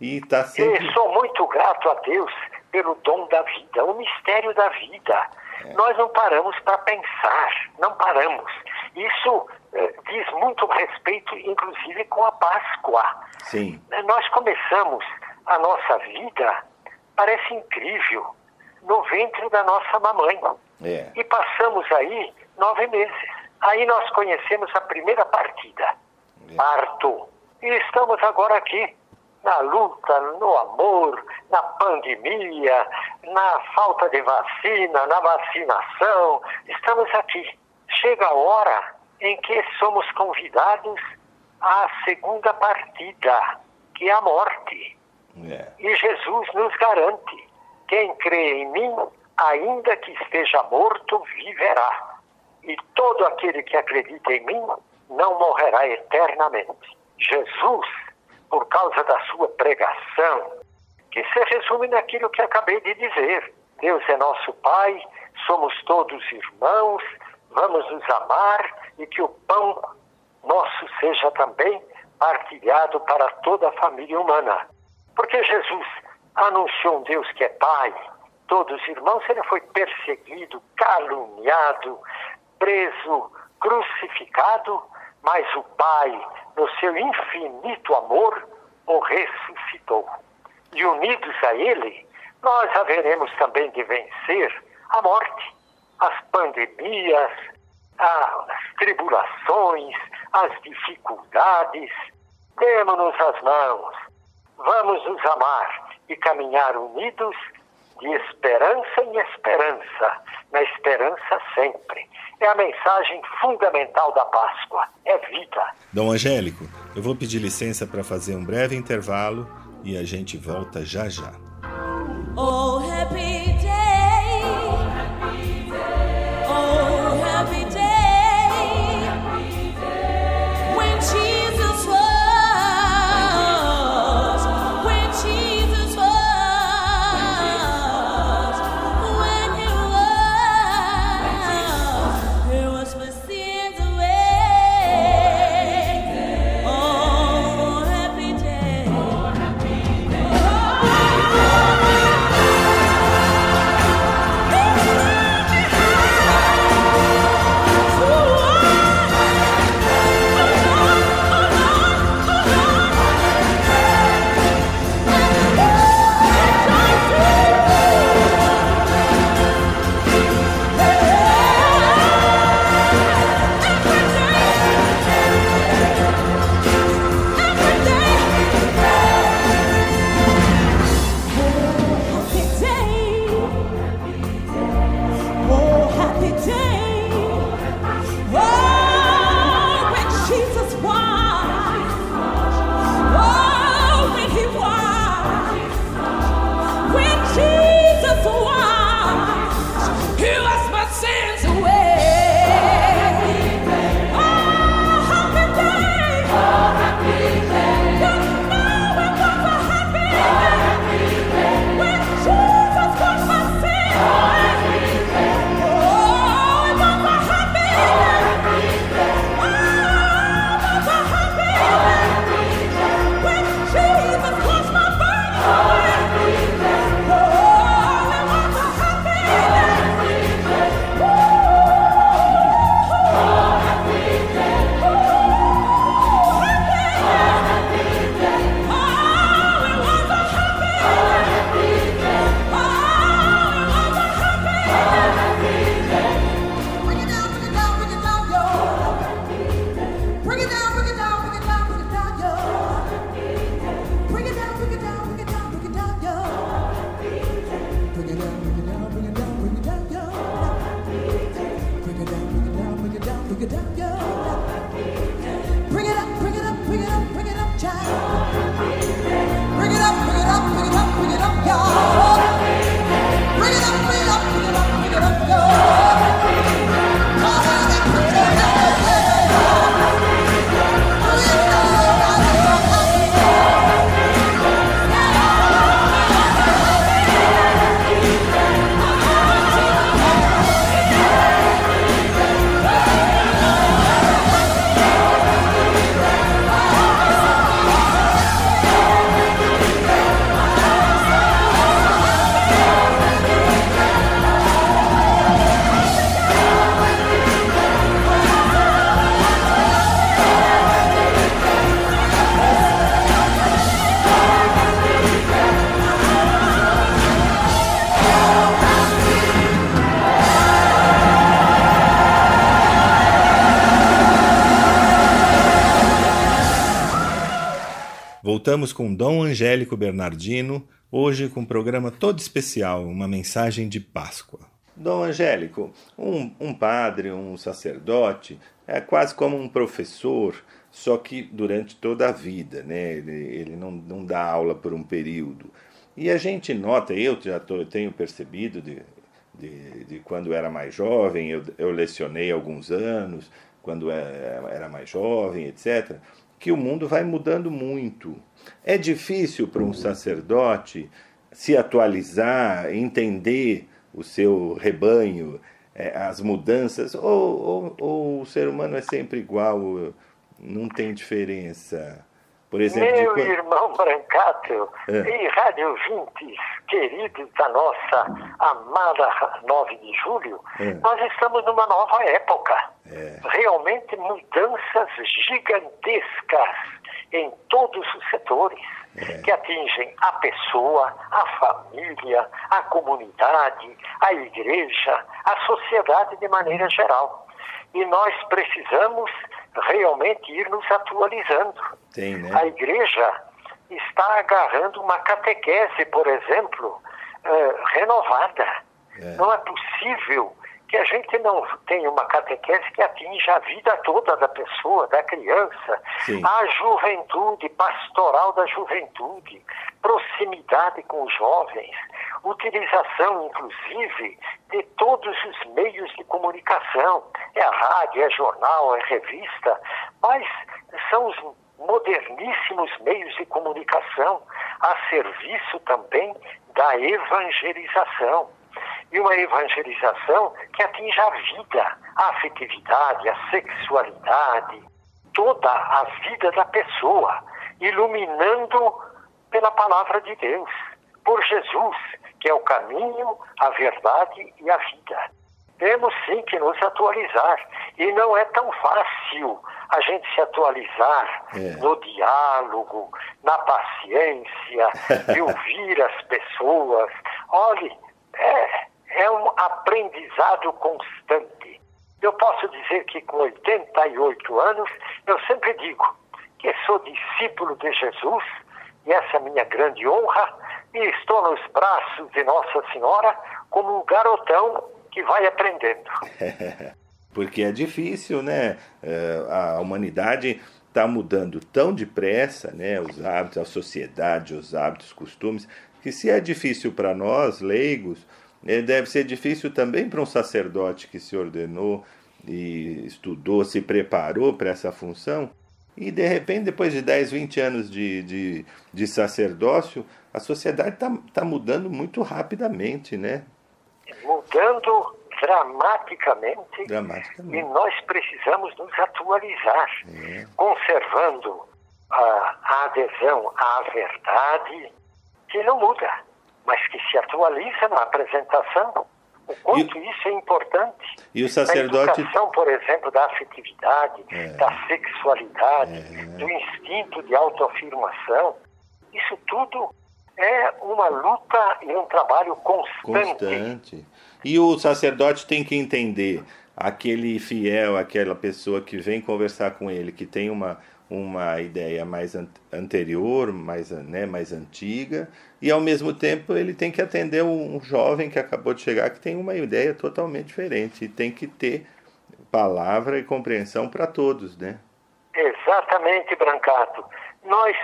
E tá sempre. E sou muito grato a Deus pelo dom da vida, o mistério da vida. Nós não paramos para pensar, não paramos. Isso eh, diz muito respeito, inclusive, com a Páscoa. Sim. Nós começamos a nossa vida, parece incrível, no ventre da nossa mamãe. É. E passamos aí nove meses. Aí nós conhecemos a primeira partida, parto. E estamos agora aqui, na luta, no amor, na pandemia, na falta de vacina, na vacinação. Estamos aqui. Chega a hora em que somos convidados à segunda partida, que é a morte. É. E Jesus nos garante: quem crê em mim, ainda que esteja morto, viverá. E todo aquele que acredita em mim não morrerá eternamente. Jesus, por causa da sua pregação, que se resume naquilo que acabei de dizer: Deus é nosso Pai, somos todos irmãos, vamos nos amar e que o pão nosso seja também partilhado para toda a família humana. Porque Jesus anunciou um Deus que é Pai, todos irmãos, ele foi perseguido, caluniado, preso, crucificado, mas o Pai, no seu infinito amor, o ressuscitou. E unidos a Ele, nós haveremos também de vencer a morte, as pandemias, as tribulações, as dificuldades. Demos-nos as mãos, vamos nos amar e caminhar unidos de esperança em esperança, na esperança sempre. É a mensagem fundamental da Páscoa, é vida. Dom Angélico, eu vou pedir licença para fazer um breve intervalo e a gente volta já já. Oh, happy Voltamos com Dom Angélico Bernardino, hoje com um programa todo especial, uma mensagem de Páscoa. Dom Angélico, um, um padre, um sacerdote, é quase como um professor, só que durante toda a vida, né? Ele, ele não, não dá aula por um período. E a gente nota, eu já tô, tenho percebido de, de, de quando era mais jovem, eu, eu lecionei alguns anos, quando era, era mais jovem, etc., que o mundo vai mudando muito. É difícil para um sacerdote se atualizar, entender o seu rebanho, é, as mudanças, ou, ou, ou, o ser humano é sempre igual, não tem diferença? Por exemplo, Meu irmão Brancato É. e rádio ouvintes queridos da nossa amada 9 de julho, É. nós estamos numa nova época. É. Realmente mudanças gigantescas em todos os setores É. que atingem a pessoa, a família, a comunidade, a igreja, a sociedade de maneira geral. E nós precisamos realmente ir nos atualizando. Tem, né? A igreja está agarrando uma catequese, por exemplo, eh, renovada. É. Não é possível que a gente não tenha uma catequese que atinja a vida toda da pessoa, da criança, Sim. a juventude, pastoral da juventude, proximidade com os jovens, utilização, inclusive, de todos os meios de comunicação. É a rádio, é jornal, é revista, mas são os moderníssimos meios de comunicação a serviço também da evangelização. E uma evangelização que atinja a vida, a afetividade, a sexualidade, toda a vida da pessoa, iluminando pela palavra de Deus, por Jesus, que é o caminho, a verdade e a vida. Temos sim que nos atualizar. E não é tão fácil a gente se atualizar É. no diálogo, na paciência, de ouvir as pessoas. Olhe, é, é um aprendizado constante. Eu posso dizer que com 88 anos, eu sempre digo que sou discípulo de Jesus, e essa é minha grande honra, e estou nos braços de Nossa Senhora como um garotão que vai aprendendo. Porque é difícil, né? É, A humanidade está mudando tão depressa, né? Os hábitos, a sociedade, os hábitos, costumes, que se é difícil para nós, leigos, eh, deve ser difícil também para um sacerdote que se ordenou e estudou, se preparou para essa função. E de repente, depois de 10, 20 anos de, de, de sacerdócio, a sociedade está tá mudando muito rapidamente, né? Mudando dramaticamente e Dramaticamente. nós precisamos nos atualizar, conservando a, a adesão à verdade, que não muda, mas que se atualiza na apresentação. O quanto isso é importante. E o sacerdote. Na educação, por exemplo, da afetividade, É. da sexualidade, do instinto de autoafirmação, isso tudo é uma luta e um trabalho constante. constante. E o sacerdote tem que entender aquele fiel, aquela pessoa que vem conversar com ele, que tem uma, uma ideia mais an- anterior, mais, né, mais antiga, e ao mesmo tempo ele tem que atender um jovem que acabou de chegar, que tem uma ideia totalmente diferente, e tem que ter palavra e compreensão para todos, né? Exatamente, Brancato. Nós,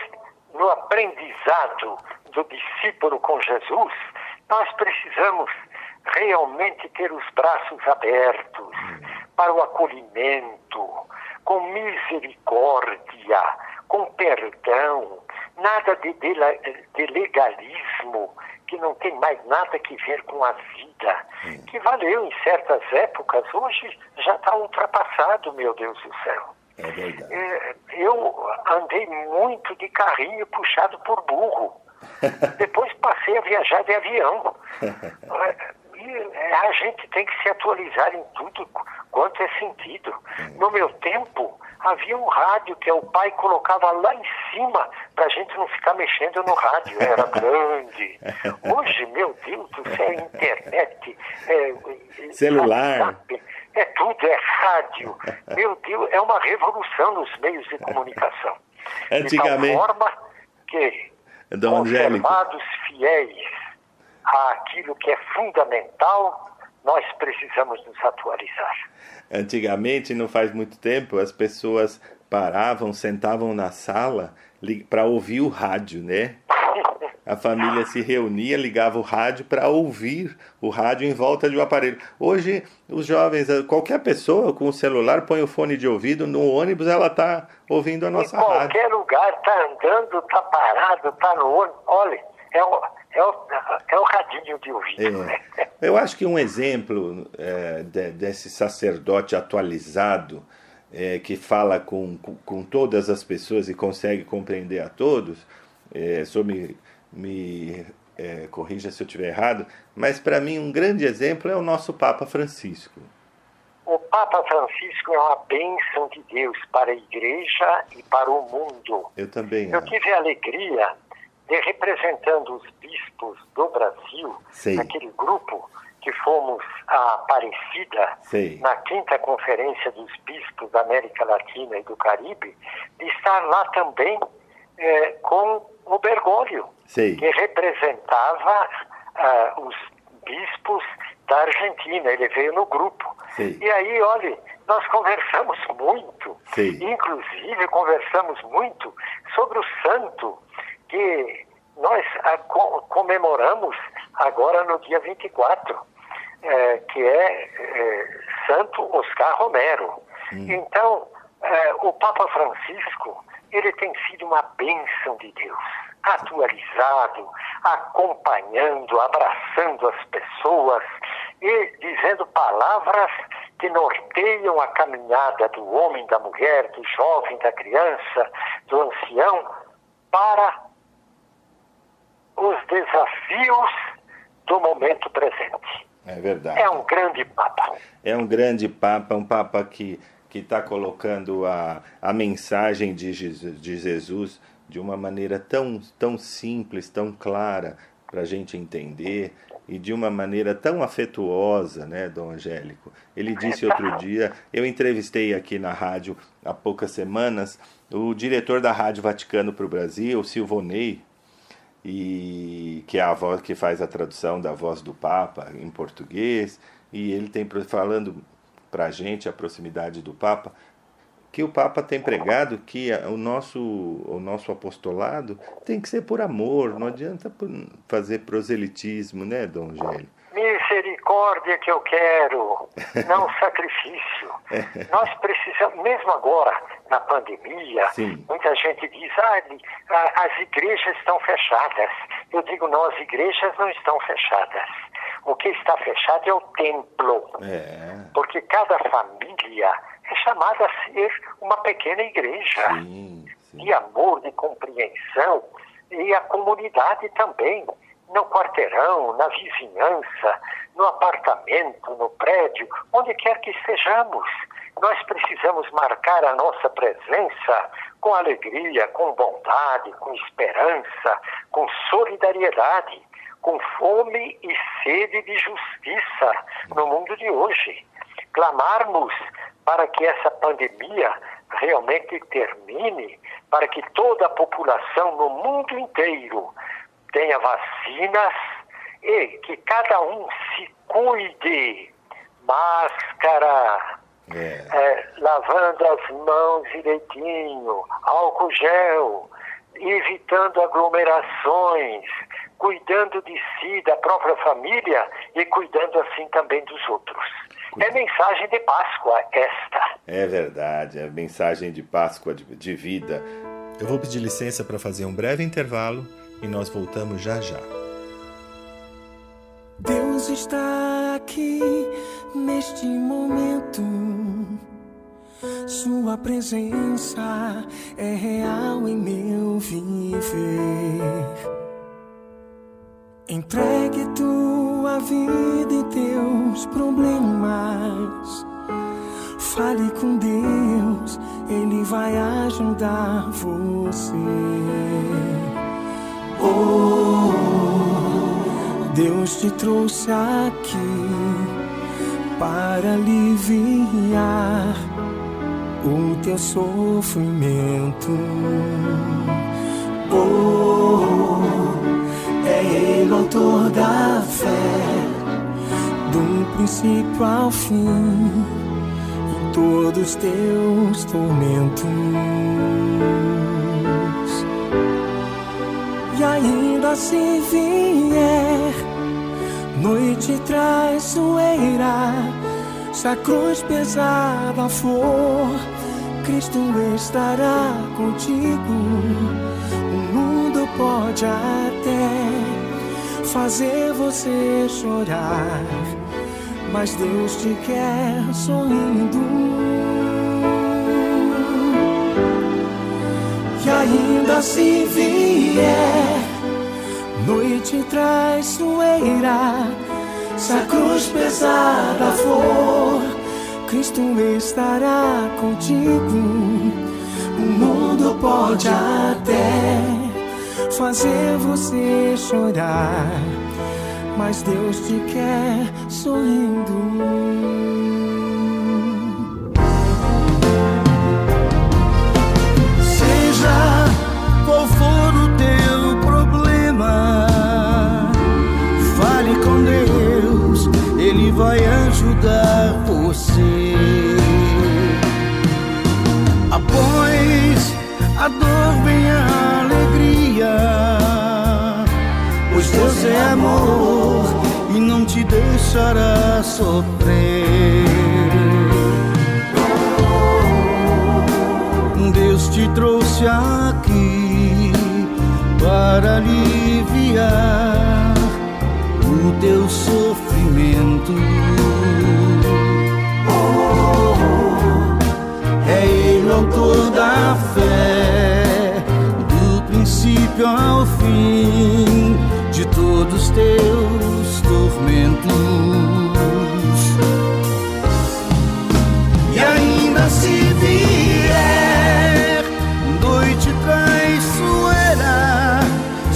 no aprendizado do discípulo com Jesus, nós precisamos realmente ter os braços abertos para o acolhimento, com misericórdia, com perdão, nada de, dela- de legalismo que não tem mais nada que ver com a vida, que valeu em certas épocas, hoje já está ultrapassado, meu Deus do céu. É verdade. É, eu andei muito de carrinho puxado por burro. Depois passei a viajar de avião. É, E é, a gente tem que se atualizar em tudo quanto é sentido. No meu tempo, havia um rádio que o pai colocava lá em cima para a gente não ficar mexendo no rádio. Era grande. Hoje, meu Deus do céu, é internet. é, é, Celular. WhatsApp, É tudo, é rádio. Meu Deus, é uma revolução nos meios de comunicação. Antigamente- De tal forma que, Dom Angélico. conservados fiéis àquilo que é fundamental, nós precisamos nos atualizar. Antigamente, não faz muito tempo, as pessoas paravam, sentavam na sala para ouvir o rádio, né? A família se reunia, ligava o rádio para ouvir o rádio em volta de um aparelho. Hoje, os jovens, qualquer pessoa com o celular põe o fone de ouvido, no ônibus ela está ouvindo a nossa em rádio. qualquer lugar, está andando, está parado, está no ônibus. Olha, é é o, é o radinho de ouvido. né? É. Eu acho que um exemplo é, de- desse sacerdote atualizado, é, que fala com, com, com todas as pessoas e consegue compreender a todos, é, só me, me é, corrija se eu estiver errado, mas para mim um grande exemplo é o nosso Papa Francisco. O Papa Francisco é uma bênção de Deus para a igreja e para o mundo. Eu também Eu tive a alegria de, representando os bispos do Brasil, Sei. aquele grupo que fomos a Aparecida, Sei. na quinta conferência dos bispos da América Latina e do Caribe, de estar lá também eh, com o Bergoglio, Sei. que representava ah, os bispos da Argentina. Ele veio no grupo. Sei. E aí, olha, nós conversamos muito. Sei. Inclusive, conversamos muito sobre o santo que nós co- comemoramos agora no dia 24, eh, que é eh, Santo Oscar Romero. Então, eh, o Papa Francisco, ele tem sido uma bênção de Deus, atualizado, acompanhando, abraçando as pessoas e dizendo palavras que norteiam a caminhada do homem, da mulher, do jovem, da criança, do ancião, para os desafios do momento presente. É verdade. É um grande Papa. É um grande Papa, um Papa que que está colocando a, a mensagem de Jesus, de Jesus de uma maneira tão, tão simples, tão clara para a gente entender e de uma maneira tão afetuosa, né, Dom Angélico? Ele disse outro dia, eu entrevistei aqui na rádio há poucas semanas o diretor da Rádio Vaticano para o Brasil, Silvonei, e que é a voz que faz a tradução da voz do Papa em português, e ele tem falando para a gente a proximidade do Papa, que o Papa tem pregado que o nosso, o nosso apostolado tem que ser por amor, não adianta fazer proselitismo, né, Dom Gélio? Misericórdia que eu quero, não sacrifício. Nós precisamos, mesmo agora, na pandemia, Sim. muita gente diz, ah, as igrejas estão fechadas. Eu digo, não, as igrejas não estão fechadas. O que está fechado é o templo. É, Porque cada família é chamada a ser uma pequena igreja sim, sim. de amor, de compreensão e a comunidade também, no quarteirão, na vizinhança, no apartamento, no prédio, onde quer que estejamos. Nós precisamos marcar a nossa presença com alegria, com bondade, com esperança, com solidariedade, com fome e sede de justiça no mundo de hoje. Clamarmos para que essa pandemia realmente termine, para que toda a população no mundo inteiro tenha vacinas e que cada um se cuide. Máscara, É, é, lavando as mãos direitinho, álcool gel, evitando aglomerações, cuidando de si, da própria família e cuidando assim também dos outros. É mensagem de Páscoa esta. é verdade, é mensagem de Páscoa de, de vida. Eu vou pedir licença para fazer um breve intervalo e nós voltamos já já. Deus está aqui neste momento. Sua presença é real em meu viver. Entregue tua vida e teus problemas. Fale com Deus, Ele vai ajudar você. Oh, Deus te trouxe aqui para aliviar o teu sofrimento. Oh, é Ele o autor da fé, do princípio ao fim, em todos teus tormentos. Ainda se vier noite traiçoeira, se a cruz pesada for, Cristo estará contigo. O mundo pode até fazer você chorar, mas Deus te quer sorrindo. Ainda se vier noite traiçoeira, se a cruz pesada for, Cristo estará contigo. O mundo pode até fazer você chorar, mas Deus te quer sorrindo. Seja qual for o teu problema, fale com Deus, Ele vai ajudar você. Após a dor vem a alegria, pois Deus é amor e não te deixará sofrer. Deus te trouxe aqui para aliviar o teu sofrimento. É Ele autor da fé, do princípio ao fim de todos teus tormentos.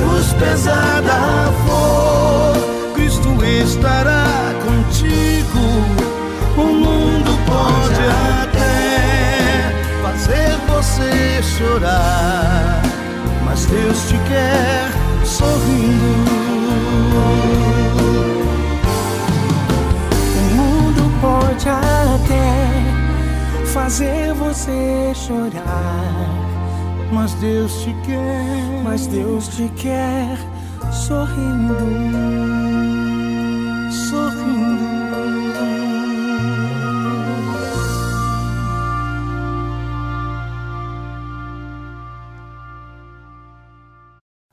cruz pesada for, Cristo estará contigo. O mundo pode até fazer você chorar, mas Deus te quer sorrindo. O mundo pode até fazer você chorar, Mas Deus te quer, mas Deus te quer sorrindo. sorrindo.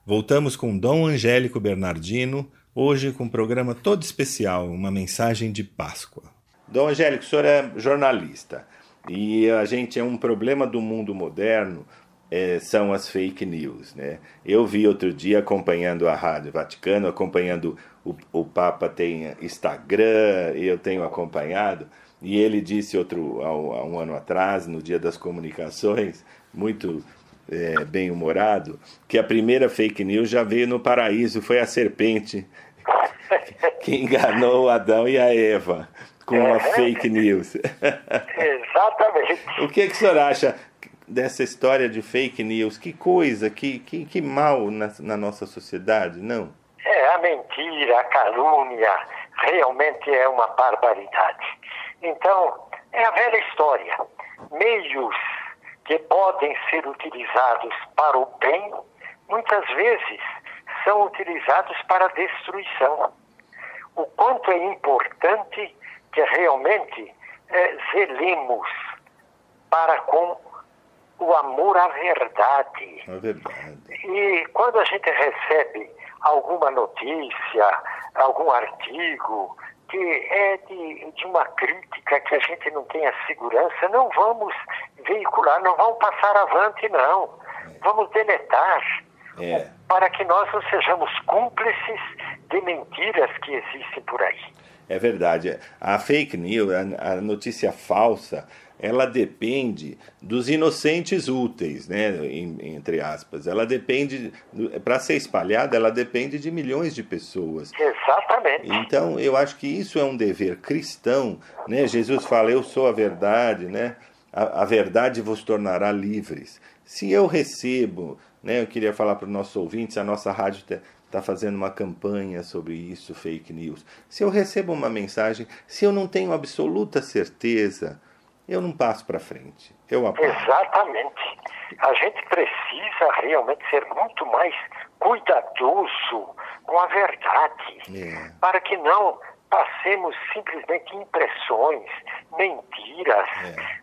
Voltamos com Dom Angélico Bernardino, hoje com um programa todo especial, uma mensagem de Páscoa. Dom Angélico, o senhor é jornalista e a gente é um problema do mundo moderno é, são as fake news, né? Eu vi outro dia acompanhando a Rádio Vaticano, acompanhando o, o Papa tem Instagram, eu tenho acompanhado e ele disse outro há, um ano atrás, no Dia das Comunicações, muito é, bem humorado, que a primeira fake news já veio no paraíso, foi a serpente que enganou Adão e a Eva com a fake news. Exatamente. o que, que o senhor acha dessa história de fake news? Que coisa, que, que, que mal na, na nossa sociedade, não? É, a mentira, a calúnia, realmente é uma barbaridade. Então, é a velha história. Meios que podem ser utilizados para o bem, muitas vezes são utilizados para a destruição. O quanto é importante que realmente eh, zelemos para com o amor à verdade. É verdade. E quando a gente recebe alguma notícia, algum artigo que é de, de uma crítica que a gente não tem a segurança, não vamos veicular, não vamos passar avante, não. Vamos deletar. É. para que nós não sejamos cúmplices de mentiras que existem por aí. É verdade. A fake news, a, a notícia falsa, ela depende dos inocentes úteis, né, entre aspas. Ela depende, para ser espalhada, ela depende de milhões de pessoas. Exatamente. Então, eu acho que isso é um dever cristão, né? Jesus fala: "Eu sou a verdade", né? A, a verdade vos tornará livres. Se eu recebo, né, eu queria falar para os nossos ouvintes, a nossa rádio está fazendo uma campanha sobre isso, fake news. Se eu recebo uma mensagem, se eu não tenho absoluta certeza, eu não passo para frente. Eu apago. Exatamente. A gente precisa realmente ser muito mais cuidadoso com a verdade, É. para que não passemos simplesmente impressões, mentiras,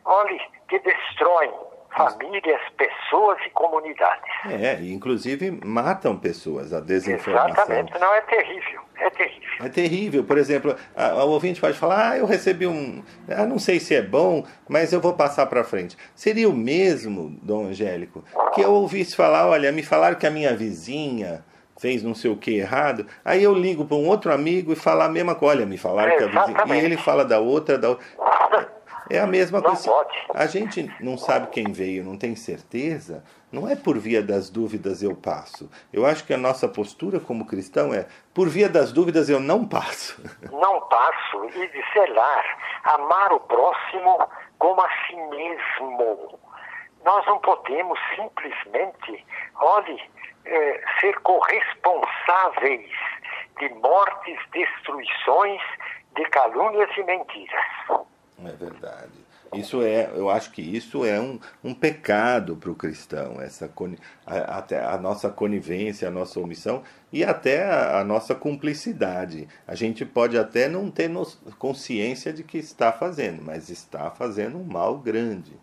olhe, que destroem famílias, pessoas e comunidades. É, e inclusive matam pessoas, a desinformação. Exatamente. Não é terrível, é terrível. É terrível. Por exemplo, a ouvinte pode falar: ah, eu recebi um. Ah, não sei se é bom, mas eu vou passar para frente. Seria o mesmo, Dom Angélico, que eu ouvisse falar: olha, me falaram que a minha vizinha fez não sei o que errado. Aí eu ligo para um outro amigo e falar a mesma coisa: olha, me falaram que a vizinha. E ele fala da outra, da outra. É a mesma Não coisa. pode. A gente não sabe quem veio, não tem certeza. Não é por via das dúvidas eu passo. Eu acho que a nossa postura como cristão é por via das dúvidas eu não passo. Não passo e de zelar, amar o próximo como a si mesmo. Nós não podemos simplesmente, olhe, eh, ser corresponsáveis de mortes, destruições, de calúnias e mentiras. É verdade. Isso é, eu acho que isso é um, um pecado para o cristão, essa coni- a, até a nossa conivência, a nossa omissão e até a, a nossa cumplicidade. A gente pode até não ter nos- consciência de que está fazendo, mas está fazendo um mal grande.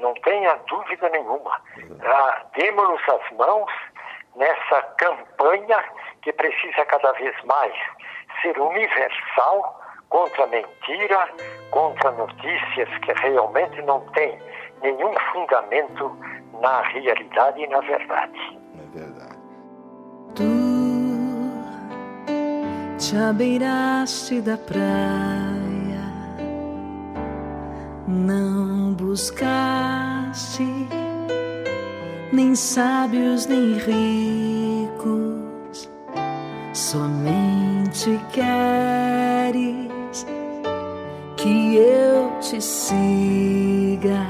Não tenha dúvida nenhuma. Ah, Demos-nos as mãos nessa campanha que precisa cada vez mais ser universal contra a mentira, contra notícias que realmente não têm nenhum fundamento na realidade e na verdade. É verdade. te abeiraste da praia, não buscaste nem sábios nem ricos, somente queres que eu te siga,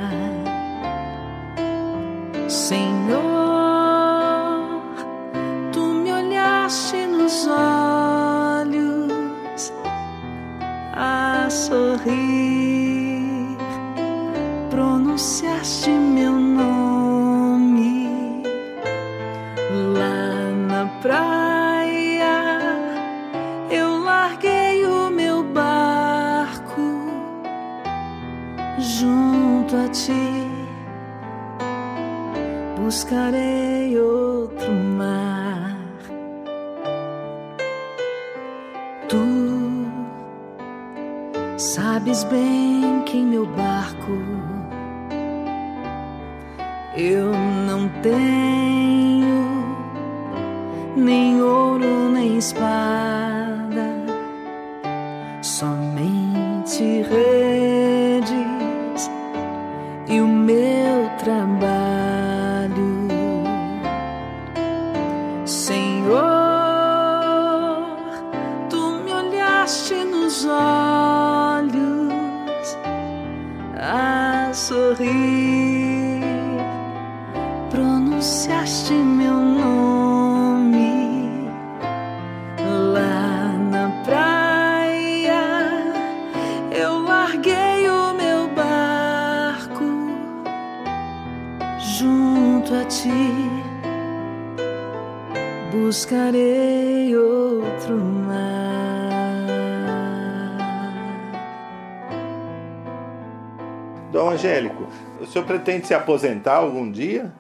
senhor pretende se aposentar algum dia?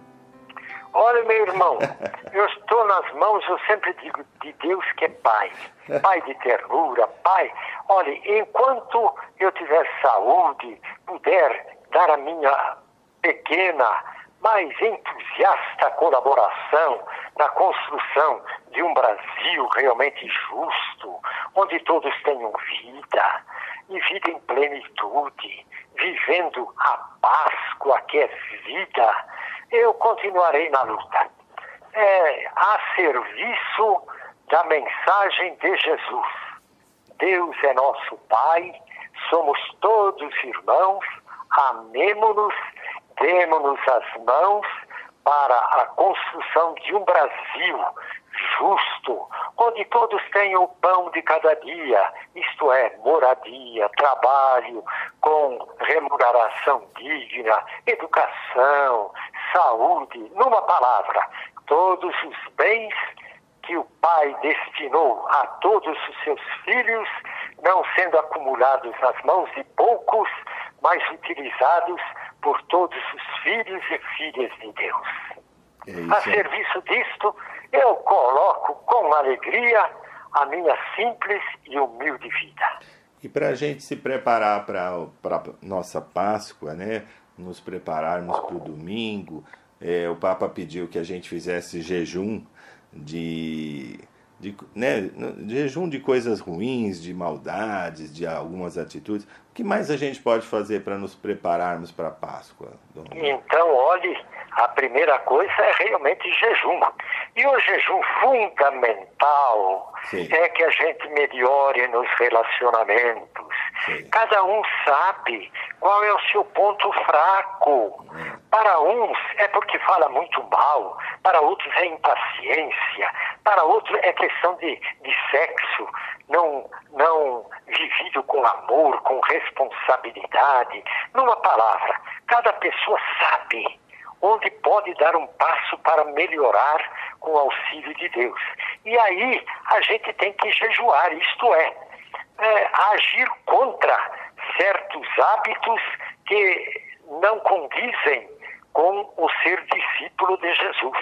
Olha, meu irmão, eu estou nas mãos, eu sempre digo, de Deus que é Pai. Pai de ternura, Pai. Olha, enquanto eu tiver saúde, puder dar a minha pequena mais entusiasta colaboração na construção de um Brasil realmente justo, onde todos tenham vida e vida em plenitude, vivendo a Páscoa que é vida, eu continuarei na luta. É, a serviço da mensagem de Jesus. Deus é nosso Pai, somos todos irmãos, amemo-nos, demo-nos as mãos para a construção de um Brasil justo, onde todos tenham o pão de cada dia, isto é, moradia, trabalho com remuneração digna, educação, saúde, numa palavra, todos os bens que o Pai destinou a todos os seus filhos, não sendo acumulados nas mãos de poucos, mas utilizados por todos os filhos e filhas de Deus. É a serviço disto, eu coloco com alegria a minha simples e humilde vida. E para a gente se preparar para a nossa Páscoa, né? nos prepararmos para o domingo, é, o Papa pediu que a gente fizesse jejum de, de, né, jejum de coisas ruins, de maldades, de algumas atitudes. O que mais a gente pode fazer para nos prepararmos para a Páscoa? Dom? Então, olhe, a primeira coisa é realmente jejum. E o jejum fundamental Sim. é que a gente melhore nos relacionamentos. Sim. Cada um sabe qual é o seu ponto fraco. Para uns é porque fala muito mal, para outros é impaciência, para outros é questão de, de sexo, não, não vivido com amor, com responsabilidade. Numa palavra, cada pessoa sabe onde pode dar um passo para melhorar com o auxílio de Deus. E aí a gente tem que jejuar, isto é, é agir contra certos hábitos que não condizem com o ser discípulo de Jesus.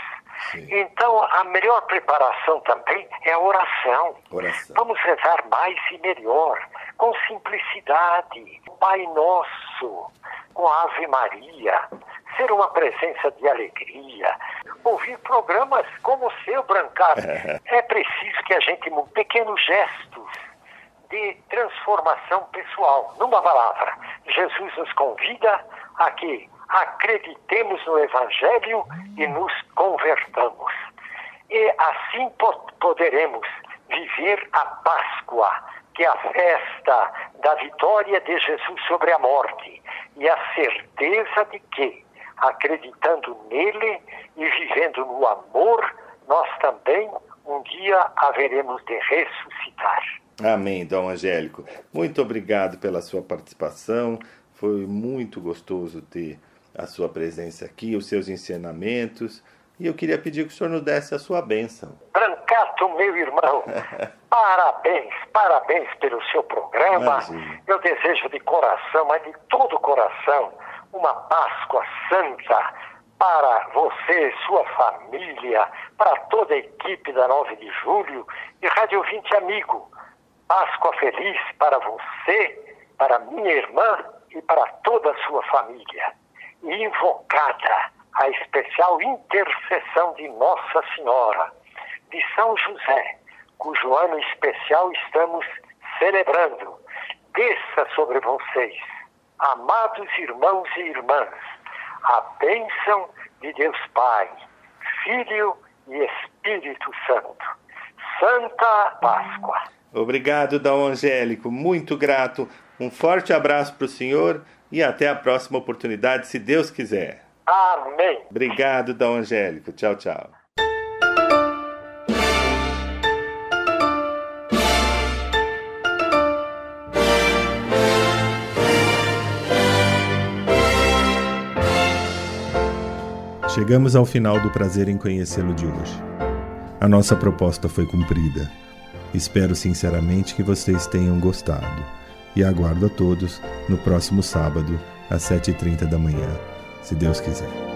Sim. Então, a melhor preparação também é a oração. Oração. Vamos rezar mais e melhor, com simplicidade. Pai Nosso, com a Ave Maria, ser uma presença de alegria. Ouvir programas como o seu, Brancato. é preciso que a gente mude pequenos gestos de transformação pessoal. Numa palavra, Jesus nos convida a que acreditemos no Evangelho e nos convertamos. E assim po- poderemos viver a Páscoa, que é a festa da vitória de Jesus sobre a morte, e a certeza de que, acreditando nele e vivendo no amor, nós também um dia haveremos de ressuscitar. Amém, Dom Angélico. Muito obrigado pela sua participação. Foi muito gostoso ter a sua presença aqui, os seus ensinamentos. E eu queria pedir que o senhor nos desse a sua bênção. Brancato, meu irmão, parabéns, parabéns pelo seu programa. Imagina. Eu desejo de coração, mas de todo o coração, uma Páscoa Santa para você, sua família, para toda a equipe da 9 de julho e Rádio Ouvinte Amigo. Páscoa feliz para você, para minha irmã e para toda a sua família. Invocada a especial intercessão de Nossa Senhora, de São José, cujo ano especial estamos celebrando. Desça sobre vocês, amados irmãos e irmãs, a bênção de Deus Pai, Filho e Espírito Santo. Santa Páscoa. Obrigado, Dom Angélico. Muito grato. Um forte abraço para o senhor e até a próxima oportunidade, se Deus quiser. Amém. Obrigado, Dom Angélico. Tchau, tchau. Chegamos ao final do prazer em conhecê-lo de hoje. A nossa proposta foi cumprida. Espero sinceramente que vocês tenham gostado e aguardo a todos no próximo sábado, às 7h30 da manhã, se Deus quiser.